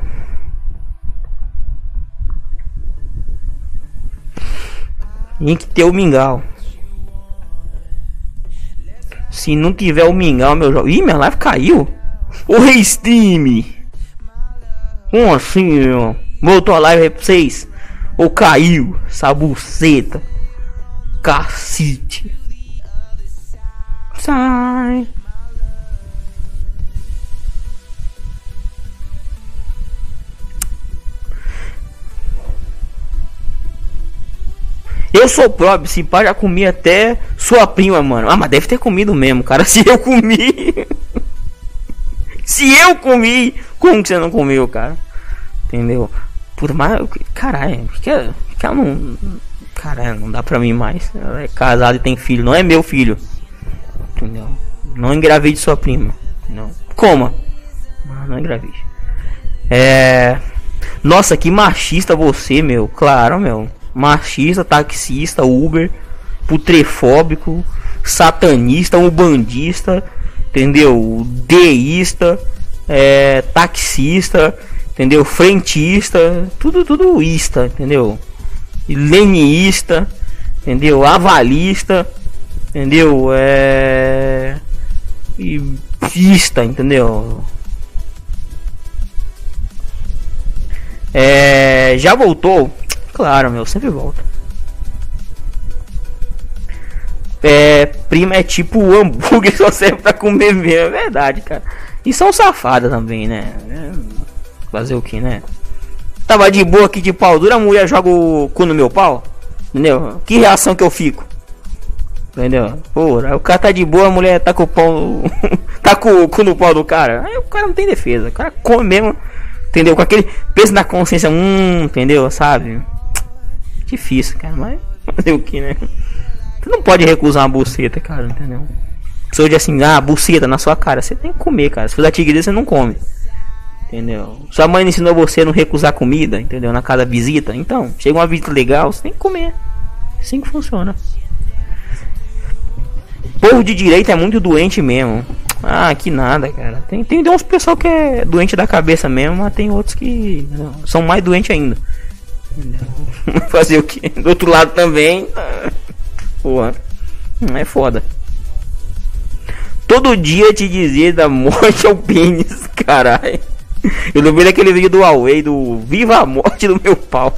Tem que ter o mingau. Se não tiver o mingau, meu jogo. Ih, minha live caiu. O Steam. Como assim, meu? Voltou a live aí pra vocês. Ou caiu. Essa buceta. Cacete. Sai. Eu sou próprio, se pá, já comi até sua prima, mano. Ah, mas deve ter comido mesmo, cara. Se eu comi. se eu comi, como que você não comeu, cara? Entendeu? Puta, mas. Caralho, que, que ela não. Caralho, não dá pra mim mais. Ela é casada e tem filho. Não é meu filho. Entendeu? Não engravide sua prima. Não. Coma. Não, não engravide. É. Nossa, que machista você, meu. Claro, meu machista, taxista, Uber, putrefóbico, satanista, ubandista, entendeu? Deísta, é, taxista, entendeu? Frentista, tudo, tudo ista, entendeu? Leniista, entendeu? Avalista, entendeu? É. E pista, entendeu? É, já voltou Claro, meu, sempre volta. É, prima é tipo o hambúrguer só serve pra comer mesmo, é verdade, cara. E são safadas também, né? É, fazer o que, né? Tava de boa aqui de pau dura, a mulher joga o cu no meu pau. Entendeu? Que reação que eu fico? Entendeu? Porra, o cara tá de boa, a mulher tá com o pau. No... tá com o cu no pau do cara. Aí o cara não tem defesa. O cara come mesmo. Entendeu? Com aquele peso na consciência. Hum, entendeu? Sabe? Difícil, cara, mas fazer o que, né? Você não pode recusar uma buceta, cara, entendeu? Se hoje assim, ah, buceta na sua cara, você tem que comer, cara. Se for da tigre, você não come. Entendeu? Sua mãe ensinou você a não recusar comida, entendeu? Na casa visita. Então, chega uma visita legal, você tem que comer. Assim que funciona. Povo de direita é muito doente mesmo. Ah, que nada, cara. Tem, tem uns pessoal que é doente da cabeça mesmo, mas tem outros que são mais doentes ainda. Fazer o que? Do outro lado também. Porra. É foda. Todo dia te dizer da morte ao pênis, caralho. Eu lembrei daquele vídeo do Huawei do Viva a morte do meu pau.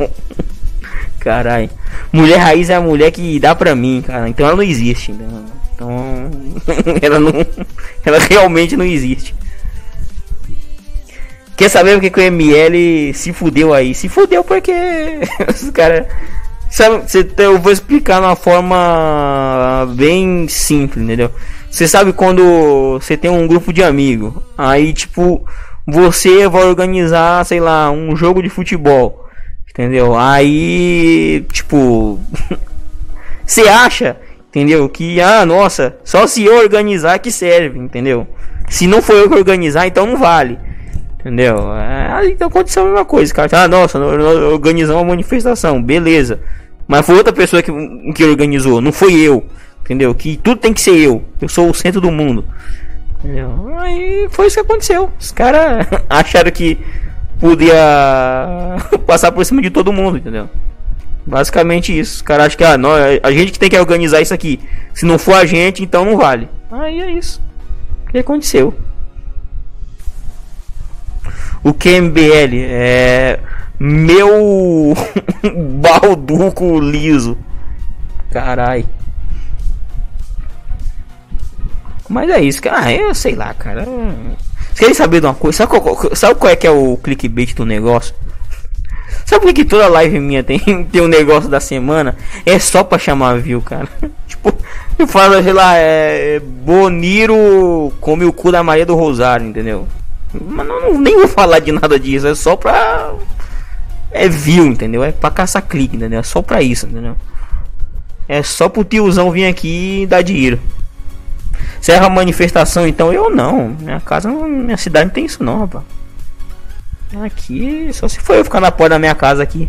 Caralho. Mulher raiz é a mulher que dá pra mim, cara. Então ela não existe. Então. ela não. Ela realmente não existe. Quer saber porque que o ML se fudeu aí? Se fudeu porque os caras. Sabe, eu vou explicar de uma forma bem simples, entendeu? Você sabe quando você tem um grupo de amigos, aí tipo, você vai organizar, sei lá, um jogo de futebol, entendeu? Aí, tipo, você acha, entendeu? Que, ah, nossa, só se eu organizar que serve, entendeu? Se não for eu que organizar, então não vale. Entendeu? Então aconteceu a mesma coisa, cara. Ah, nossa, organizamos uma manifestação, beleza. Mas foi outra pessoa que, que organizou, não foi eu. Entendeu? Que tudo tem que ser eu. Eu sou o centro do mundo. Entendeu? Aí foi isso que aconteceu. Os caras acharam que podia passar por cima de todo mundo, entendeu? Basicamente isso. Os caras acham que ah, a gente que tem que organizar isso aqui. Se não for a gente, então não vale. Aí é isso. O que aconteceu? O QMBL é meu balduco liso. Carai. Mas é isso, cara. Ah, eu sei lá, cara. Vocês querem saber de uma coisa? Sabe qual, sabe qual é que é o clickbait do negócio? Sabe por que toda live minha tem, tem um negócio da semana? É só pra chamar view, cara. tipo, eu falo, sei lá, é. Boniro come o cu da Maria do Rosário, entendeu? Mas não, nem vou falar de nada disso, é só pra. É view, entendeu? É pra caçar clique, entendeu? É só pra isso, entendeu? É só pro tiozão vir aqui e dar dinheiro. Serra manifestação, então eu não. Minha casa, minha cidade não tem isso não, rapaz. Aqui, só se for eu ficar na porta da minha casa aqui.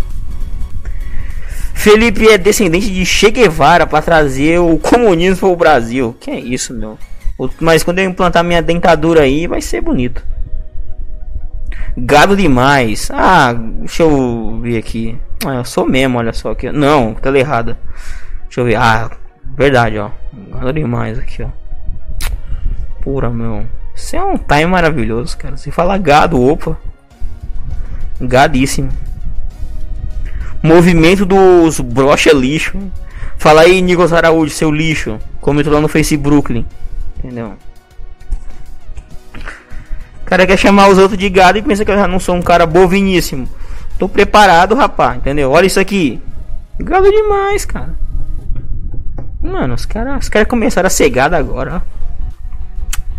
Felipe é descendente de Che Guevara para trazer o comunismo para o Brasil. Que é isso, meu? Mas quando eu implantar minha dentadura aí, vai ser bonito. Gado demais. Ah, deixa eu ver aqui. Ah, eu sou mesmo, olha só aqui. Não, tá errado. Deixa eu ver. Ah, verdade, ó. Gado demais aqui, ó. Pura, meu. Isso é um time maravilhoso, cara. Se fala gado, opa. Gadíssimo. Movimento dos brocha lixo. Fala aí, Nicolas Araújo, seu lixo. Comentou lá no Face Brooklyn. Entendeu? Cara quer chamar os outros de gado e pensa que eu já não sou um cara boviníssimo. Tô preparado, rapaz, entendeu? Olha isso aqui. Gado demais, cara. Mano, os caras os cara começaram a ser gado agora,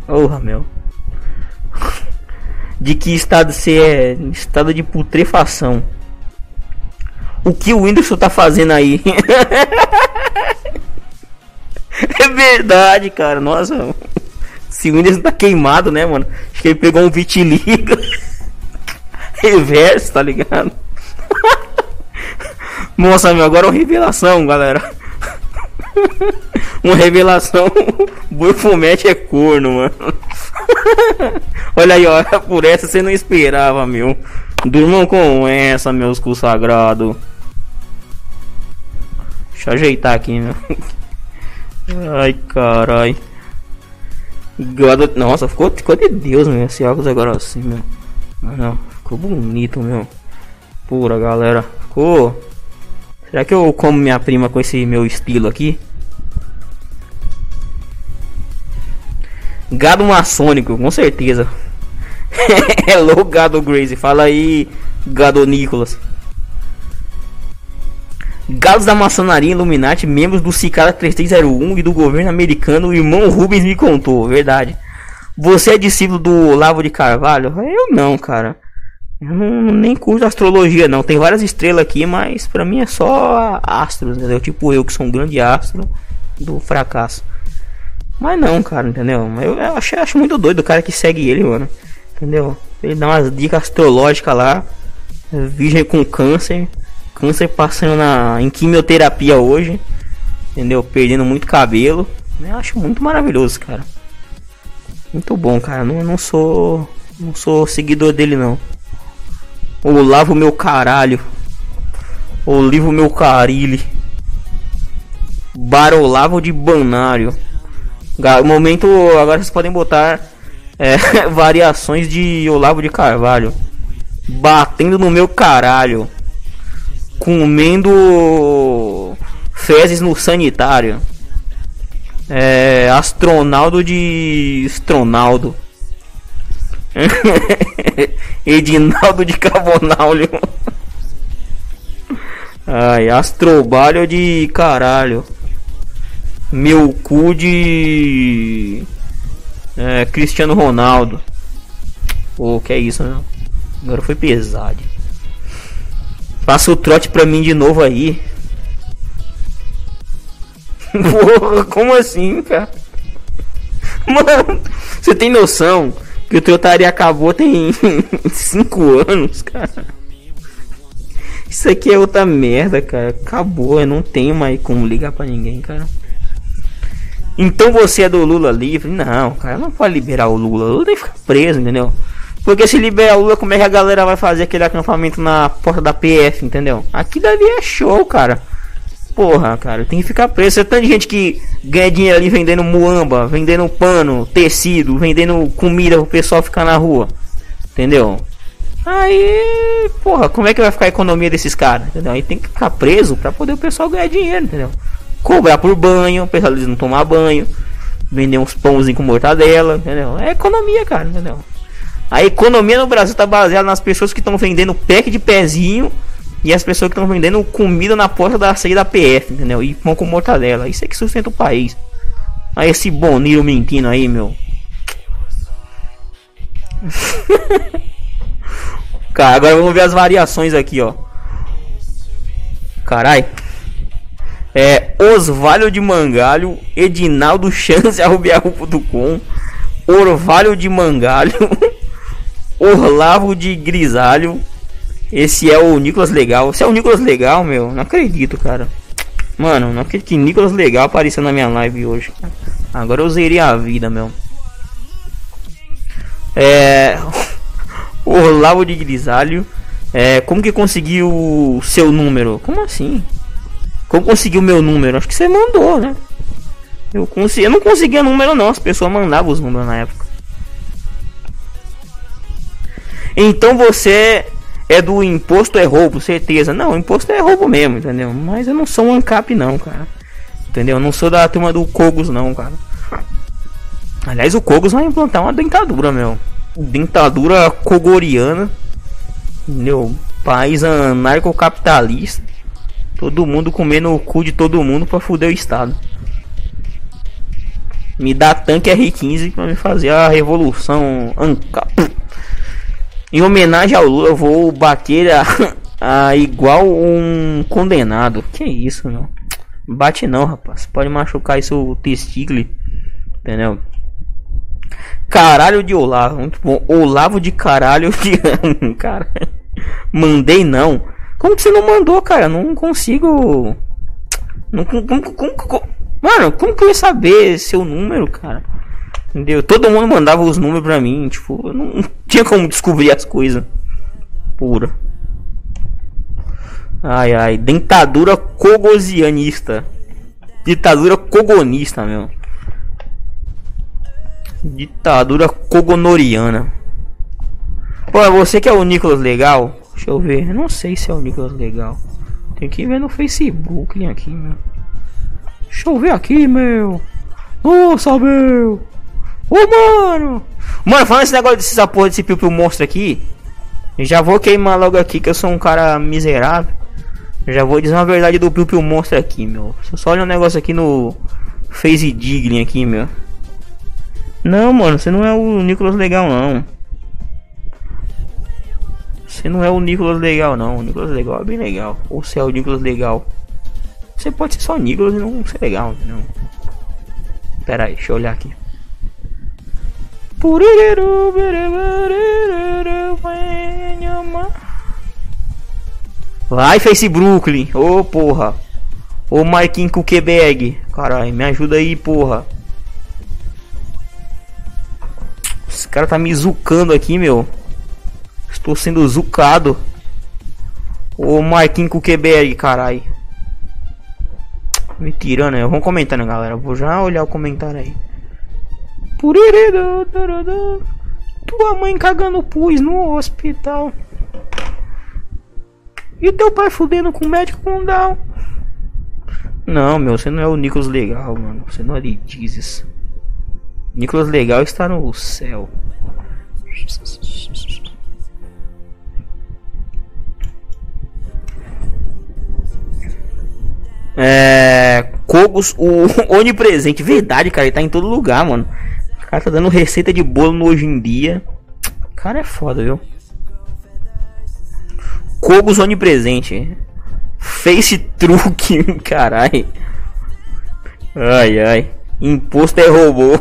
ó. Porra, meu. De que estado você é? Estado de putrefação. O que o Whindersson tá fazendo aí? é verdade, cara. Nossa. Se o tá queimado, né, mano? Acho que ele pegou um vitiligo. Reverso, tá ligado? Nossa, meu, agora é uma revelação, galera. uma revelação. Burfumete é corno, mano. Olha aí, ó. Por essa você não esperava, meu. Durmam com essa, meus consagrados. Deixa eu ajeitar aqui, meu. Ai, carai. God... Nossa, ficou, ficou de Deus, meu. Esse óculos agora assim, meu. Não, ficou bonito, meu. Pura, galera. Ficou. Será que eu como minha prima com esse meu estilo aqui? Gado maçônico, com certeza. Hello, gado Grace. Fala aí, gado Nicolas. Gados da maçonaria Illuminati, membros do Cicada 3301 e do governo americano, o irmão Rubens me contou, verdade. Você é discípulo do Lavo de Carvalho? Eu não, cara. Eu não, nem curto astrologia, não. Tem várias estrelas aqui, mas pra mim é só astros, entendeu? Tipo eu, que sou um grande astro do fracasso. Mas não, cara, entendeu? Eu, eu acho, eu acho muito doido o cara que segue ele, mano. Entendeu? Ele dá umas dicas astrológicas lá. Virgem com câncer. Câncer passando na, em quimioterapia hoje. Entendeu? Perdendo muito cabelo. Eu acho muito maravilhoso, cara. Muito bom, cara. Não, não sou. Não sou seguidor dele não. Ou lavo meu caralho. Ou livro meu carile. Barolavo de banário. Momento. Agora vocês podem botar é, variações de Olavo de Carvalho. Batendo no meu caralho. Comendo fezes no sanitário. É, astronaudo de Astronaudo. Edinaldo de Carbonálio. Ai, astrobalho de caralho. Meu cu de. É, Cristiano Ronaldo. Pô, que é isso, né? Agora foi pesado. Passa o trote pra mim de novo aí. Porra, como assim, cara? Mano, você tem noção que o Trotaria acabou tem 5 anos, cara. Isso aqui é outra merda, cara. Acabou, eu não tenho mais como ligar pra ninguém, cara. Então você é do Lula livre? Não, cara, não pode liberar o Lula. O Lula tem que ficar preso, entendeu? Porque se liberar o Lula, como é que a galera vai fazer aquele acampamento na porta da PF, entendeu? Aqui dali é show, cara. Porra, cara, tem que ficar preso. Você tem gente que ganha dinheiro ali vendendo muamba, vendendo pano, tecido, vendendo comida pro pessoal ficar na rua. Entendeu? Aí, porra, como é que vai ficar a economia desses caras? Entendeu? Aí tem que ficar preso pra poder o pessoal ganhar dinheiro, entendeu? Cobrar por banho, o pessoal eles não tomar banho, vender uns pãozinhos com mortadela, entendeu? É economia, cara, entendeu? A economia no Brasil tá baseada nas pessoas que estão vendendo pack de pezinho e as pessoas que estão vendendo comida na porta da saída da PF, entendeu? E pão com mortadela. Isso é que sustenta o país. Aí esse Boniro mentindo aí, meu. Cara, agora vamos ver as variações aqui, ó. Carai. É Osvalho de Mangalho, Edinaldo Chance, arrobiarro.com, Orvalho de Mangalho, Orlavo de Grisalho, esse é o Nicolas Legal. Esse é o Nicolas Legal, meu. Não acredito, cara. Mano, não acredito que Nicolas Legal apareceu na minha live hoje. Agora eu zerei a vida, meu. É. Olavo de Grisalho. É, como que conseguiu o seu número? Como assim? Como conseguiu meu número? Acho que você mandou, né? Eu, consegui, eu não conseguia número não, as pessoas mandavam os números na época. Então você é do imposto é roubo, certeza. Não, imposto é roubo mesmo, entendeu? Mas eu não sou um ANCAP não, cara. Entendeu? Eu não sou da turma do Cogos não, cara. Aliás, o Cogos vai implantar uma dentadura, meu. Dentadura cogoriana. Entendeu? País anarcocapitalista. Todo mundo comendo o cu de todo mundo pra fuder o Estado. Me dá tanque R15 pra me fazer a revolução ANCAP. Em homenagem ao Lula, eu vou bater a, a igual um condenado. Que isso, não? Bate não, rapaz. Pode machucar isso o testículo. Entendeu? Caralho de Olavo. Muito bom. Olavo de caralho de. cara. Mandei não. Como que você não mandou, cara? Não consigo. Não, como, como, como, mano, como que eu ia saber seu número, cara? Entendeu? Todo mundo mandava os números pra mim, tipo, não tinha como descobrir as coisas. Pura. Ai ai, dentadura cogosianista. Ditadura cogonista, meu. Ditadura cogonoriana. Pô, é você que é o Nicolas Legal? Deixa eu ver. Eu não sei se é o Nicolas Legal. Tem que ver no Facebook aqui, meu. Deixa eu ver aqui, meu. Nossa, meu. Ô, mano! Mano, falando esse negócio desse porra desse piu monstro aqui. Já vou queimar logo aqui que eu sou um cara miserável. Já vou dizer uma verdade do piu monstro aqui, meu. Só olha um negócio aqui no Face Diglin aqui, meu. Não, mano, você não é o Nicolas legal, não. Você não é o Nicolas legal, não. O Nicolas legal é bem legal. Ou você é o Nicolas legal. Você pode ser só Nicolas e não ser legal, não. Pera aí, deixa eu olhar aqui. Vai, Face Brooklyn. Ô, oh, porra. Ô, Marquinhos Kukeberg. Caralho, me ajuda aí, porra. Esse cara tá me zucando aqui, meu. Estou sendo zucado. Ô, Marquinhos Kukeberg, caralho. Me tirando, né? Vamos comentando, galera. Vou já olhar o comentário aí. Tua mãe cagando pus no hospital. E teu pai fudendo com o médico com down. Não, meu, você não é o Nicolas Legal, mano. Você não é de Jesus. Nicolas Legal está no céu. É. Cogos, o onipresente. Verdade, cara. Ele tá em todo lugar, mano. O cara tá dando receita de bolo hoje em dia. O cara é foda, viu? Cogos onipresente. Face truque, carai. Ai, ai. Imposto é robô.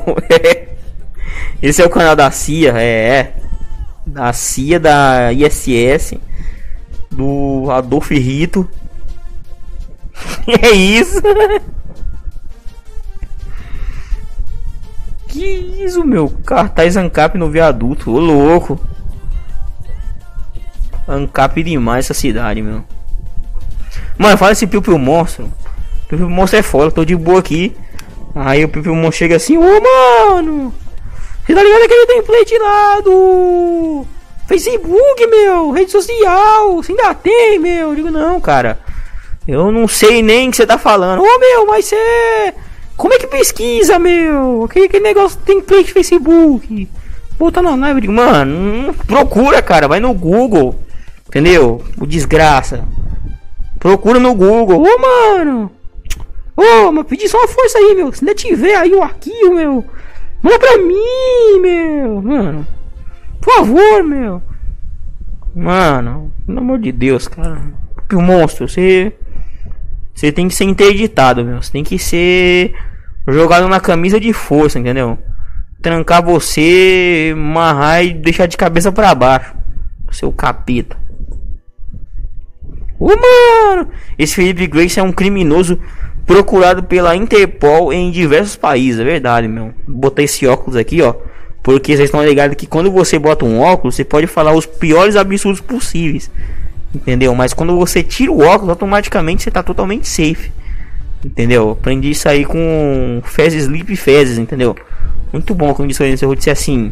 Esse é o canal da CIA, é, é. Da CIA, da ISS. Do Adolfo Rito. é isso? Que isso, meu? Cartaz Ancap no viaduto, ô louco. Ancap demais essa cidade, meu. Mano, fala esse Piu Piu Monstro. Piu Piu Monstro é foda, tô de boa aqui. Aí o Piu Piu Monstro chega assim, ô mano! Você tá ligado aquele template lá do Facebook, meu? Rede social, você ainda tem, meu? Eu digo, não, cara. Eu não sei nem o que você tá falando. Ô meu, mas você. Como é que pesquisa, meu? Aquele, aquele negócio tem template Facebook. Botar na live, digo, mano, procura, cara, vai no Google. Entendeu? O desgraça. Procura no Google. Ô, mano. Ô, mas pedi só uma força aí, meu. Se ainda tiver aí o arquivo, meu. Manda pra mim, meu. Mano. Por favor, meu. Mano, pelo amor de Deus, cara. O monstro, você. Você tem que ser interditado, meu. Você tem que ser jogado na camisa de força, entendeu? Trancar você, amarrar e deixar de cabeça para baixo. Seu capeta. Ô, mano! Esse Felipe Grace é um criminoso procurado pela Interpol em diversos países, é verdade, meu. Botei esse óculos aqui, ó. Porque vocês estão ligados que quando você bota um óculos, você pode falar os piores absurdos possíveis. Entendeu? Mas quando você tira o óculos, automaticamente você tá totalmente safe. Entendeu? Aprendi isso aí com fezes, sleep fezes, entendeu? Muito bom quando isso eu vou dizer assim.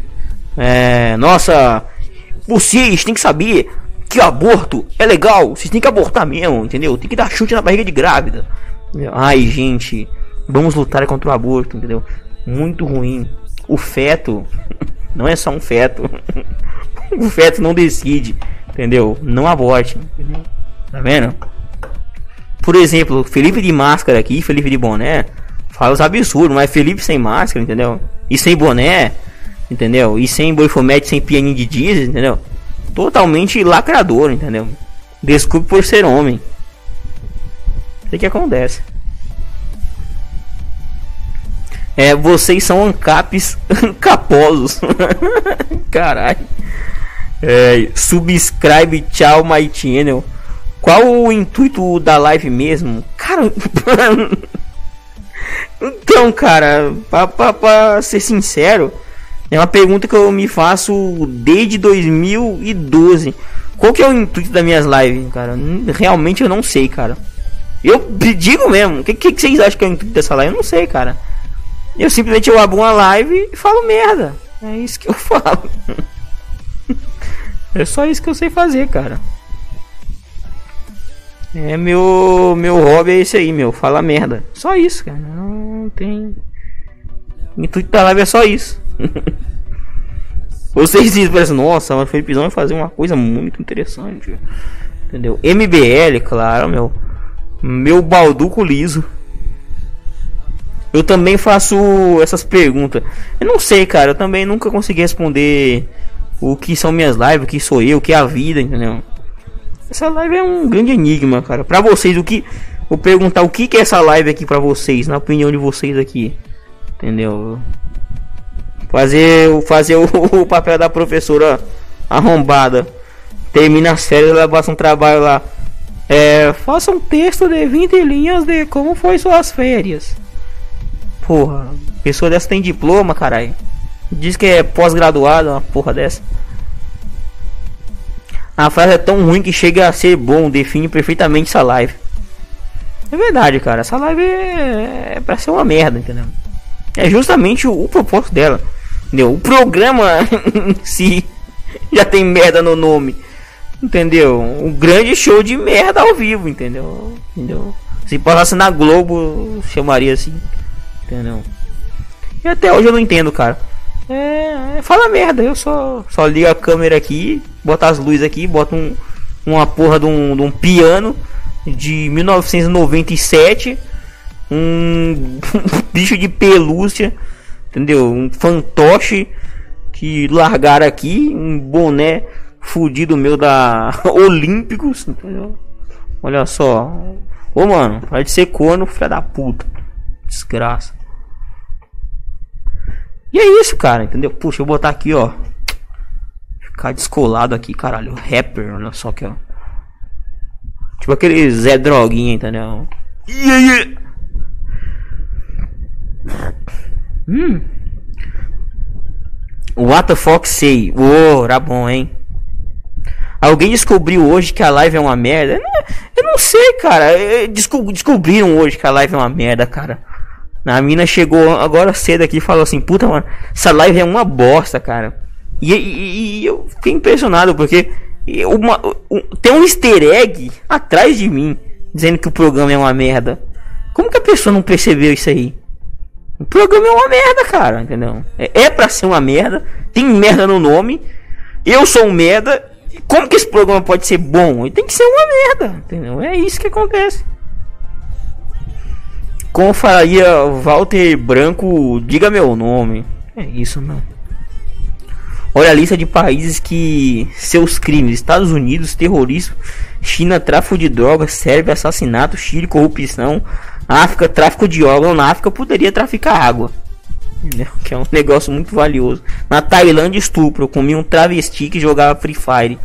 É, nossa, vocês têm que saber que aborto é legal, vocês têm que abortar mesmo, entendeu? Tem que dar chute na barriga de grávida. Ai, gente, vamos lutar contra o aborto, entendeu? Muito ruim. O feto não é só um feto. o feto não decide, entendeu? Não aborte? Tá vendo? Por exemplo, Felipe de máscara aqui, Felipe de boné, fala os absurdos, mas Felipe sem máscara, entendeu? E sem boné, entendeu? E sem boifomete, sem pianinho de diesel, entendeu? totalmente lacrador, entendeu? Desculpe por ser homem. O que acontece? É, vocês são ancapes caposos. Caralho. É, subscribe, tchau, my channel. Qual o intuito da live mesmo? Cara, então, cara, pra, ser sincero, é uma pergunta que eu me faço desde 2012. Qual que é o intuito das minhas lives, cara? Realmente eu não sei, cara. Eu digo mesmo. O que, que, que, vocês acham que é o intuito dessa live? Eu não sei, cara. Eu simplesmente eu abro uma live e falo merda. É isso que eu falo. É só isso que eu sei fazer, cara. É meu meu hobby é esse aí, meu, fala merda. Só isso, cara. Não tem intuito da live é só isso. Vocês dizem, parece, nossa, mas Felipezão vai fazer uma coisa muito interessante. Entendeu? MBL, claro, meu. Meu balduco liso. Eu também faço essas perguntas. Eu não sei, cara. Eu também nunca consegui responder o que são minhas lives, o que sou eu, o que é a vida, entendeu? Essa live é um grande enigma, cara. Pra vocês, o que. Vou perguntar o que, que é essa live aqui pra vocês, na opinião de vocês aqui. Entendeu? Fazer, fazer o, o papel da professora arrombada. Termina as férias, ela passa um trabalho lá. É, faça um texto de 20 linhas de como foi suas férias. Porra, pessoa dessa tem diploma, caralho. Diz que é pós-graduado, uma porra dessa. A frase é tão ruim que chega a ser bom, define perfeitamente essa live. É verdade, cara. Essa live é, é pra ser uma merda, entendeu? É justamente o, o propósito dela. Entendeu? O programa em si já tem merda no nome. Entendeu? Um grande show de merda ao vivo, entendeu? Entendeu? Se passasse na Globo, chamaria assim. Entendeu? E até hoje eu não entendo, cara. É, fala merda, eu só, só ligo a câmera aqui, boto as luzes aqui, boto um, uma porra de um, de um piano de 1997, um bicho de pelúcia, entendeu? Um fantoche que largaram aqui, um boné fudido meu da Olímpicos, entendeu? Olha só. Ô mano, pode ser corno, filha da puta. Desgraça. E é isso, cara, entendeu? Puxa, eu vou botar aqui, ó. Ficar descolado aqui, caralho. Rapper, olha só que, ó. Tipo aquele Zé Droguinha, entendeu? Yeah, yeah. Hum. What the fuck? Ô, oh, era bom, hein? Alguém descobriu hoje que a live é uma merda? Eu não sei, cara. Descobriram hoje que a live é uma merda, cara. A mina chegou agora cedo aqui e falou assim: Puta, mano, essa live é uma bosta, cara. E, e, e eu fiquei impressionado porque uma, um, tem um easter egg atrás de mim dizendo que o programa é uma merda. Como que a pessoa não percebeu isso aí? O programa é uma merda, cara, entendeu? É, é pra ser uma merda, tem merda no nome. Eu sou um merda. Como que esse programa pode ser bom? Ele tem que ser uma merda, entendeu? É isso que acontece. Como faria Walter Branco, diga meu nome. É isso, não. Olha a lista de países que seus crimes: Estados Unidos, terrorismo, China, tráfico de drogas, Sérvia, assassinato, Chile, corrupção, África, tráfico de órgãos. Na África poderia traficar água, que é um negócio muito valioso. Na Tailândia, estupro. Comi um travesti que jogava Free Fire.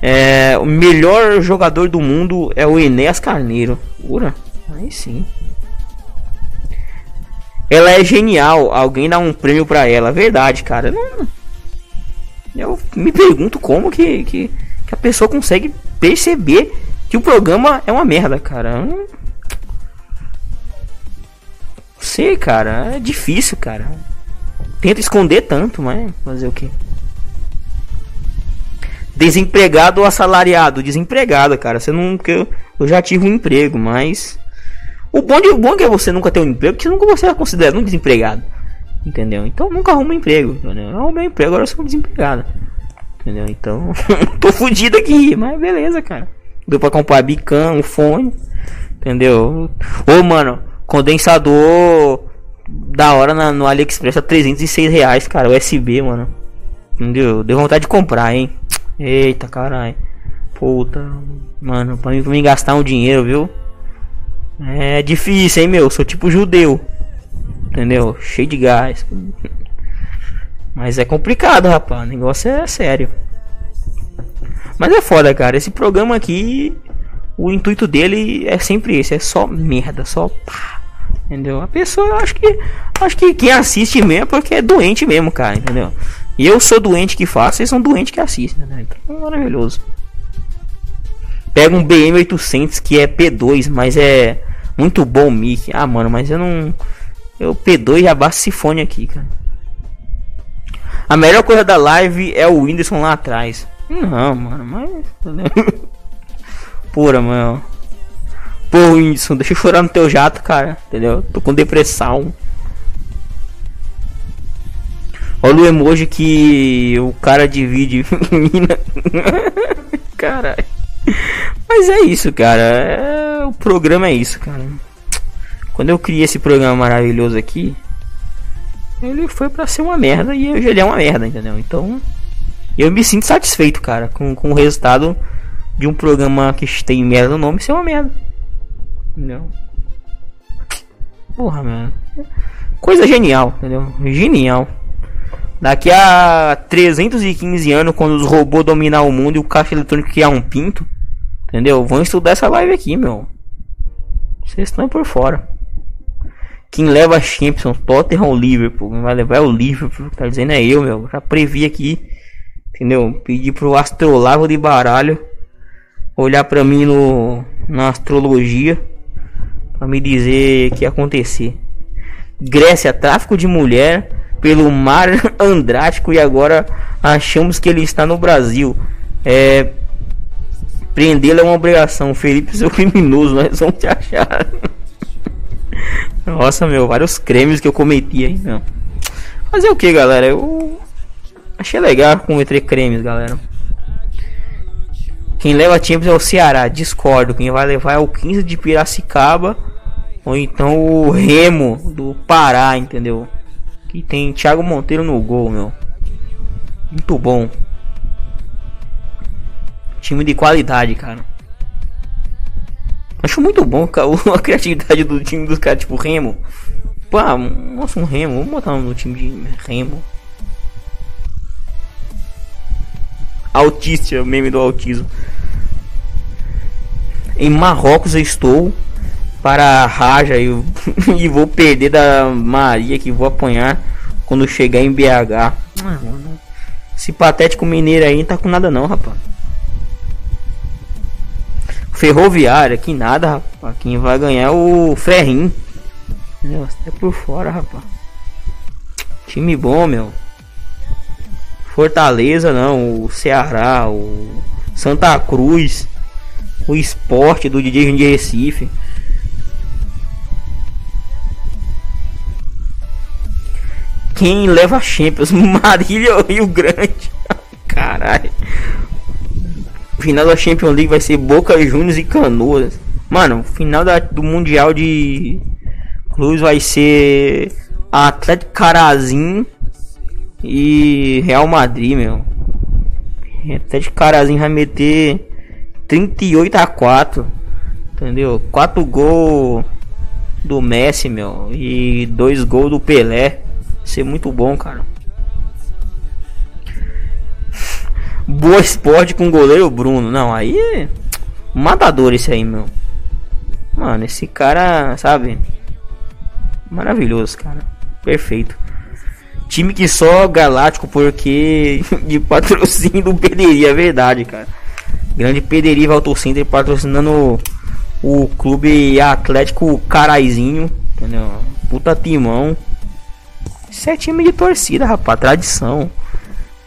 É, o melhor jogador do mundo é o Enéas Carneiro. Ura, aí sim. Ela é genial. Alguém dá um prêmio pra ela. Verdade, cara. Não... Eu me pergunto como que, que, que, a pessoa consegue perceber que o programa é uma merda, cara. Não sei, cara. É difícil, cara. Tenta esconder tanto, mas fazer o que? Desempregado ou assalariado? Desempregado, cara. Você não. Eu, eu já tive um emprego, mas o bom, de, o bom é que você nunca tem um emprego, porque nunca você é considerado um desempregado. Entendeu? Então nunca arruma um emprego. Entendeu? Eu arrumei um emprego, agora eu sou desempregado. Entendeu? Então, tô fudido aqui, mas beleza, cara. Deu pra comprar bicão, um fone. Entendeu? Ô, mano, condensador da hora na, no AliExpress a 306 reais, cara. USB, mano. Entendeu? Deu vontade de comprar, hein? Eita, caralho. Puta, mano, pra mim, pra mim gastar um dinheiro, viu? É difícil, hein, meu? Sou tipo judeu. Entendeu? Cheio de gás. Mas é complicado, rapaz. O negócio é sério. Mas é foda, cara. Esse programa aqui. O intuito dele é sempre esse. É só merda. Só pá. Entendeu? A pessoa, acho que. Acho que quem assiste mesmo é porque é doente mesmo, cara. Entendeu? E eu sou doente que faço. Vocês são doentes que assistem, né? Então é maravilhoso. Pega um BM800 que é P2, mas é muito bom o mic. Ah, mano, mas eu não. Eu P2 já basta sifone aqui, cara. A melhor coisa da live é o Whindersson lá atrás. Não, mano, mas. Porra, mano. Pô, Whindersson, deixa eu chorar no teu jato, cara. Entendeu? Tô com depressão. Olha o emoji que o cara divide. Caralho. Mas é isso, cara. É... O programa é isso, cara. Quando eu criei esse programa maravilhoso aqui, ele foi para ser uma merda e hoje ele é uma merda, entendeu? Então, Eu me sinto satisfeito, cara, com, com o resultado de um programa que tem merda no nome ser uma merda. Não. Porra, mano. Coisa genial, entendeu? Genial. Daqui a 315 anos, quando os robôs dominar o mundo e o caixa eletrônico criar um pinto, entendeu? Vão estudar essa live aqui, meu. Vocês estão por fora. Quem leva a Champions, Tottenham ou Liverpool? Quem vai levar é o Liverpool. Tá dizendo é eu, meu. Já previ aqui. Entendeu? Pedi pro astrolago de baralho olhar pra mim no, na astrologia. Pra me dizer o que ia acontecer. Grécia, tráfico de mulher pelo mar Andrático e agora achamos que ele está no Brasil. É, Prendê-lo é uma obrigação. Felipe, seu criminoso, nós vamos te achar. Nossa, meu, vários cremes que eu cometi aí, meu. Fazer o que, galera? Eu achei legal cometer cremes, galera. Quem leva Champions é o Ceará, discordo. Quem vai levar é o 15 de Piracicaba ou então o Remo do Pará, entendeu? Que tem Thiago Monteiro no gol, meu. Muito bom. Time de qualidade, cara. Acho muito bom a criatividade do time dos caras, tipo Remo. Pô, nossa, um Remo. Vamos botar no time de Remo. Autista, meme do autismo. Em Marrocos eu estou para Raja e, e vou perder da Maria que vou apanhar quando chegar em BH. Ah, Esse patético mineiro aí não tá com nada não, rapaz. Ferroviária, que nada, rapaz. Quem vai ganhar é o Ferrim. Nossa, é por fora, rapaz. Time bom, meu. Fortaleza não, o Ceará, o Santa Cruz, o esporte do DJ de Recife. Quem leva a Champions? Marília ou Rio Grande? Caralho final da Champions League vai ser Boca Juniors e Canoas. Mano, final da, do Mundial de Cruz vai ser Atlético Carazim e Real Madrid, meu. Atlético Carazim vai meter 38 a 4. Entendeu? 4 gols do Messi, meu, e 2 gols do Pelé. Vai ser muito bom, cara. Boa esporte com o goleiro Bruno. Não, aí é matador esse aí, meu. Mano, esse cara, sabe? Maravilhoso, cara. Perfeito. Time que só galáctico porque de patrocínio do Pederi, é verdade, cara. Grande Pederi Auto Center patrocinando o clube Atlético Caraizinho, entendeu? Puta timão. Isso é time de torcida, rapaz, tradição.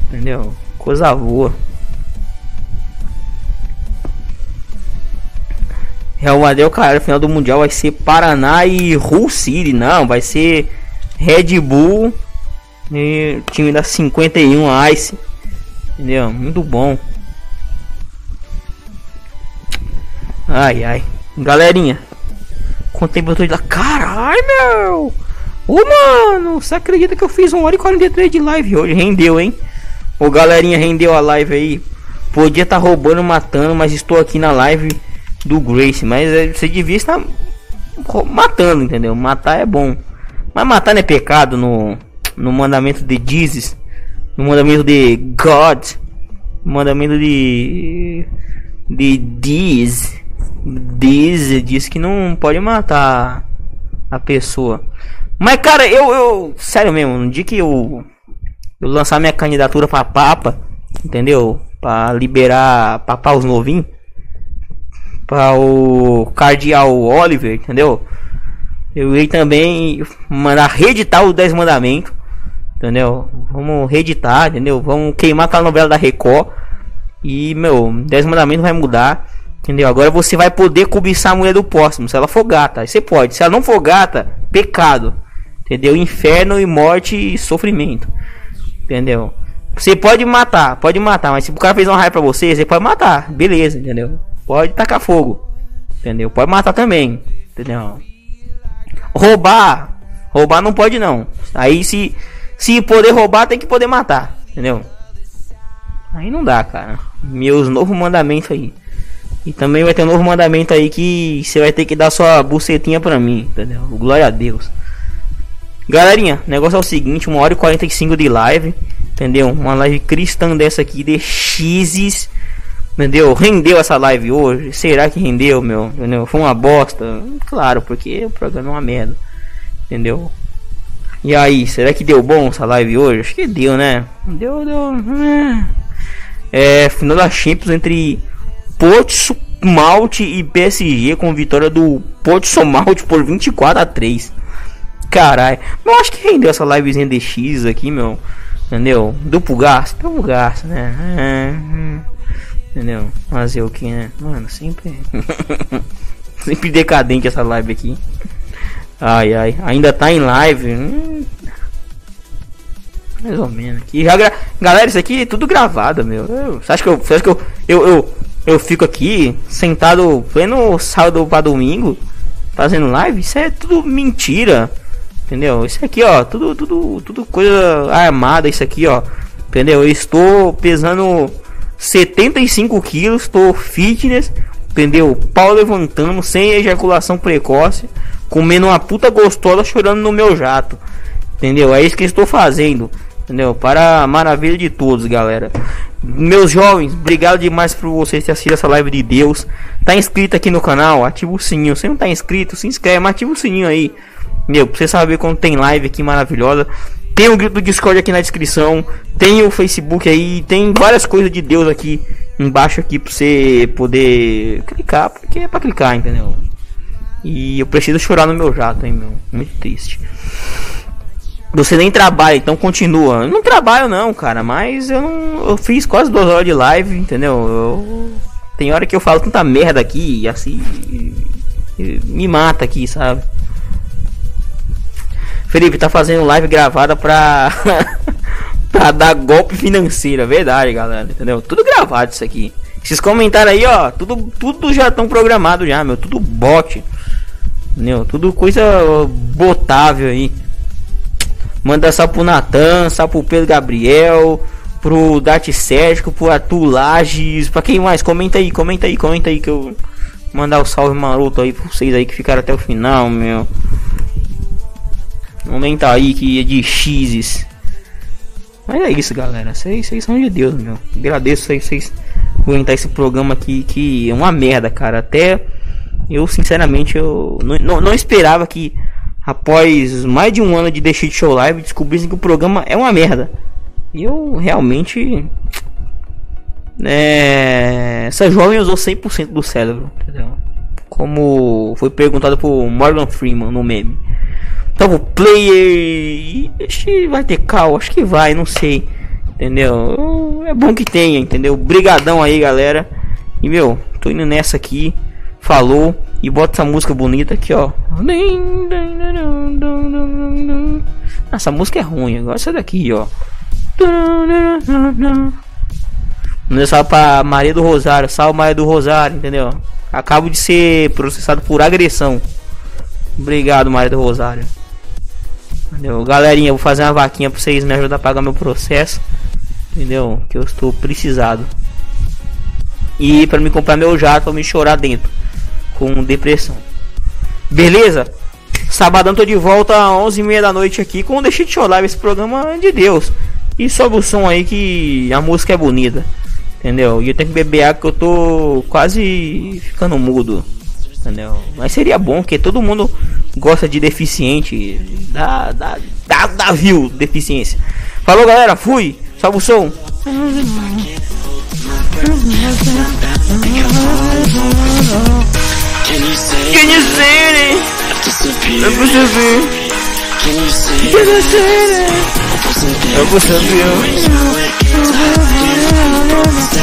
Entendeu? Coisa boa. Real Madrid, cara, final do Mundial vai ser Paraná e Hull City. Não, vai ser Red Bull e time da 51 Ice. Entendeu? Muito bom. Ai, ai. Galerinha. Tô de lá? Caralho, meu! Ô, mano, você acredita que eu fiz 1 hora e 43 de live hoje? Rendeu, hein? Ô galerinha, rendeu a live aí. Podia estar tá roubando, matando, mas estou aqui na live do Grace. Mas é, você devia estar matando, entendeu? Matar é bom. Mas matar não é pecado no, no mandamento de Jesus. No mandamento de God. No mandamento de. De Diz. Diz diz que não pode matar a pessoa. Mas cara, eu, eu. Sério mesmo, no dia que eu eu lançar minha candidatura para papa, entendeu? Para liberar papar os novinhos. Para o cardeal Oliver, entendeu? Eu irei também mandar reeditar os 10 mandamentos, entendeu? Vamos reeditar, entendeu? Vamos queimar aquela novela da Record. E, meu, 10 mandamentos vai mudar, entendeu? Agora você vai poder cobiçar a mulher do próximo, se ela for gata. você pode. Se ela não for gata, pecado. Entendeu? Inferno e morte e sofrimento. Entendeu? Você pode matar, pode matar, mas se o cara fez uma raiva pra você, você pode matar, beleza, entendeu? Pode tacar fogo, entendeu? Pode matar também, entendeu? Roubar, roubar não pode não. Aí se se poder roubar, tem que poder matar, entendeu? Aí não dá, cara. Meus novos mandamentos aí. E também vai ter um novo mandamento aí que você vai ter que dar sua bucetinha pra mim, entendeu? Glória a Deus. Galerinha, o negócio é o seguinte, 1 hora e 45 de live, entendeu? Uma live cristã dessa aqui de X's, entendeu? Rendeu essa live hoje? Será que rendeu, meu? Entendeu? Foi uma bosta? Claro, porque o programa é uma merda, entendeu? E aí, será que deu bom essa live hoje? Acho que deu, né? Deu, deu. É, é final da Champions entre Porto Malte e PSG com vitória do Porto Malte por 24 a 3. Caralho, eu acho que rendeu essa livezinha de X aqui, meu. Entendeu? Duplo gasto, duplo gasto, né? É, entendeu? Fazer o que, né? Mano, sempre. sempre decadente essa live aqui. Ai, ai, ainda tá em live. Hum. Mais ou menos. Aqui já gra... Galera, isso aqui é tudo gravado, meu. Eu... Você acha que eu. Você acha que eu. Eu, eu, eu fico aqui sentado pleno sábado para domingo fazendo live? Isso é tudo mentira. Entendeu? Isso aqui, ó, tudo, tudo, tudo coisa armada. Isso aqui, ó. Entendeu? Eu estou pesando 75 quilos, estou fitness, entendeu? Pau levantando, sem ejaculação precoce comendo uma puta gostosa chorando no meu jato. Entendeu? É isso que estou fazendo. Entendeu? Para a maravilha de todos, galera. Meus jovens, obrigado demais por vocês terem assistido essa live de Deus. Tá inscrito aqui no canal? Ativa o sininho. Se não tá inscrito, se inscreve, mas ativa o sininho aí. Meu, pra você saber quando tem live aqui maravilhosa. Tem o grupo do Discord aqui na descrição. Tem o Facebook aí. Tem várias coisas de Deus aqui embaixo aqui pra você poder clicar. Porque é pra clicar, entendeu? E eu preciso chorar no meu jato, hein, meu. Muito triste. Você nem trabalha, então continua. Eu não trabalho não, cara, mas eu não. Eu fiz quase duas horas de live, entendeu? Eu, tem hora que eu falo tanta merda aqui, e assim. me mata aqui, sabe? Felipe tá fazendo live gravada pra. pra dar golpe financeiro, é verdade, galera, entendeu? Tudo gravado isso aqui. Esses comentários aí, ó, tudo, tudo já estão programados já, meu, tudo bot. Entendeu? Tudo coisa botável aí. Manda só pro Natan, só pro Pedro Gabriel, pro Dart Sérgio, pro Arthur Lages, pra quem mais? Comenta aí, comenta aí, comenta aí que eu mandar o um salve maroto aí pra vocês aí que ficaram até o final, meu. Comenta aí que é de X's. Mas é isso, galera. Vocês são de Deus, meu. Agradeço vocês aguentar esse programa aqui que é uma merda, cara. Até eu, sinceramente, eu não, não, não esperava que após mais de um ano de deixar de show live descobrissem que o programa é uma merda. E eu realmente. É, essa jovem usou 100% do cérebro, entendeu? Como foi perguntado por Morgan Freeman no meme. Então o player. Que vai ter cal, acho que vai, não sei. Entendeu? É bom que tenha, entendeu? Brigadão aí, galera. E meu, tô indo nessa aqui falou e bota essa música bonita aqui, ó. Essa música é ruim, agora essa daqui, ó. Não é só pra Maria do Rosário, salve Maria do Rosário, entendeu? Acabo de ser processado por agressão. Obrigado, Maria do Rosário. Entendeu? Galerinha, vou fazer uma vaquinha pra vocês me ajudar a pagar meu processo. Entendeu? Que eu estou precisado. E para me comprar meu jato pra me chorar dentro com depressão. Beleza? Sabadão tô de volta às 11h30 da noite aqui com Deixa de Chorar, esse programa de Deus. E sobe o som aí que a música é bonita. Entendeu? E eu tenho que beber água que eu tô quase ficando mudo. Entendeu? Mas seria bom que todo mundo gosta de deficiente. Da, da, da, da view deficiência. Falou galera, fui. Sobe o som. Can you say it? Can you say it? Can you say it? Can you say it? Eu percebi.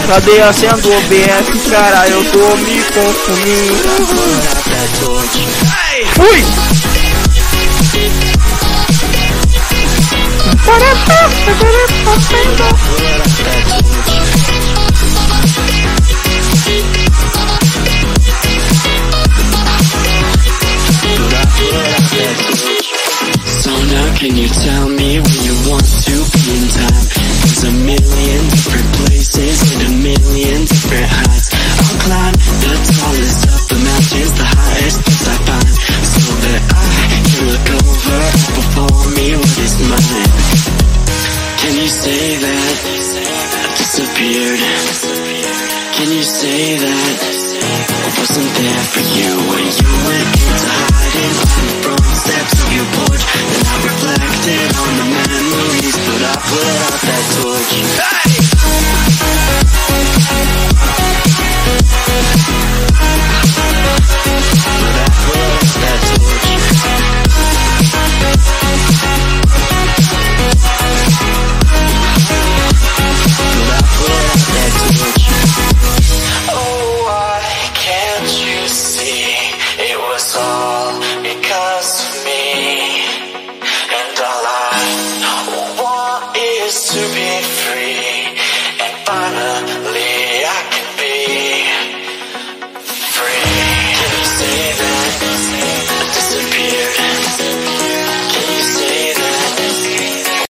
Cadê a senha do OBS, cara? Eu tô me confundindo. Fui! Para, para, para, Can you tell me where you want to be in time? There's a million different places and a million different heights. I'll climb the tallest of the mountains, the highest place I find, so that I can look over before me what is mine. Can you say that I disappeared? Can you say that I wasn't there for you when you went to hide the front steps of your porch. Then I reflected on the memories, but I put out that torch. But I put out that torch.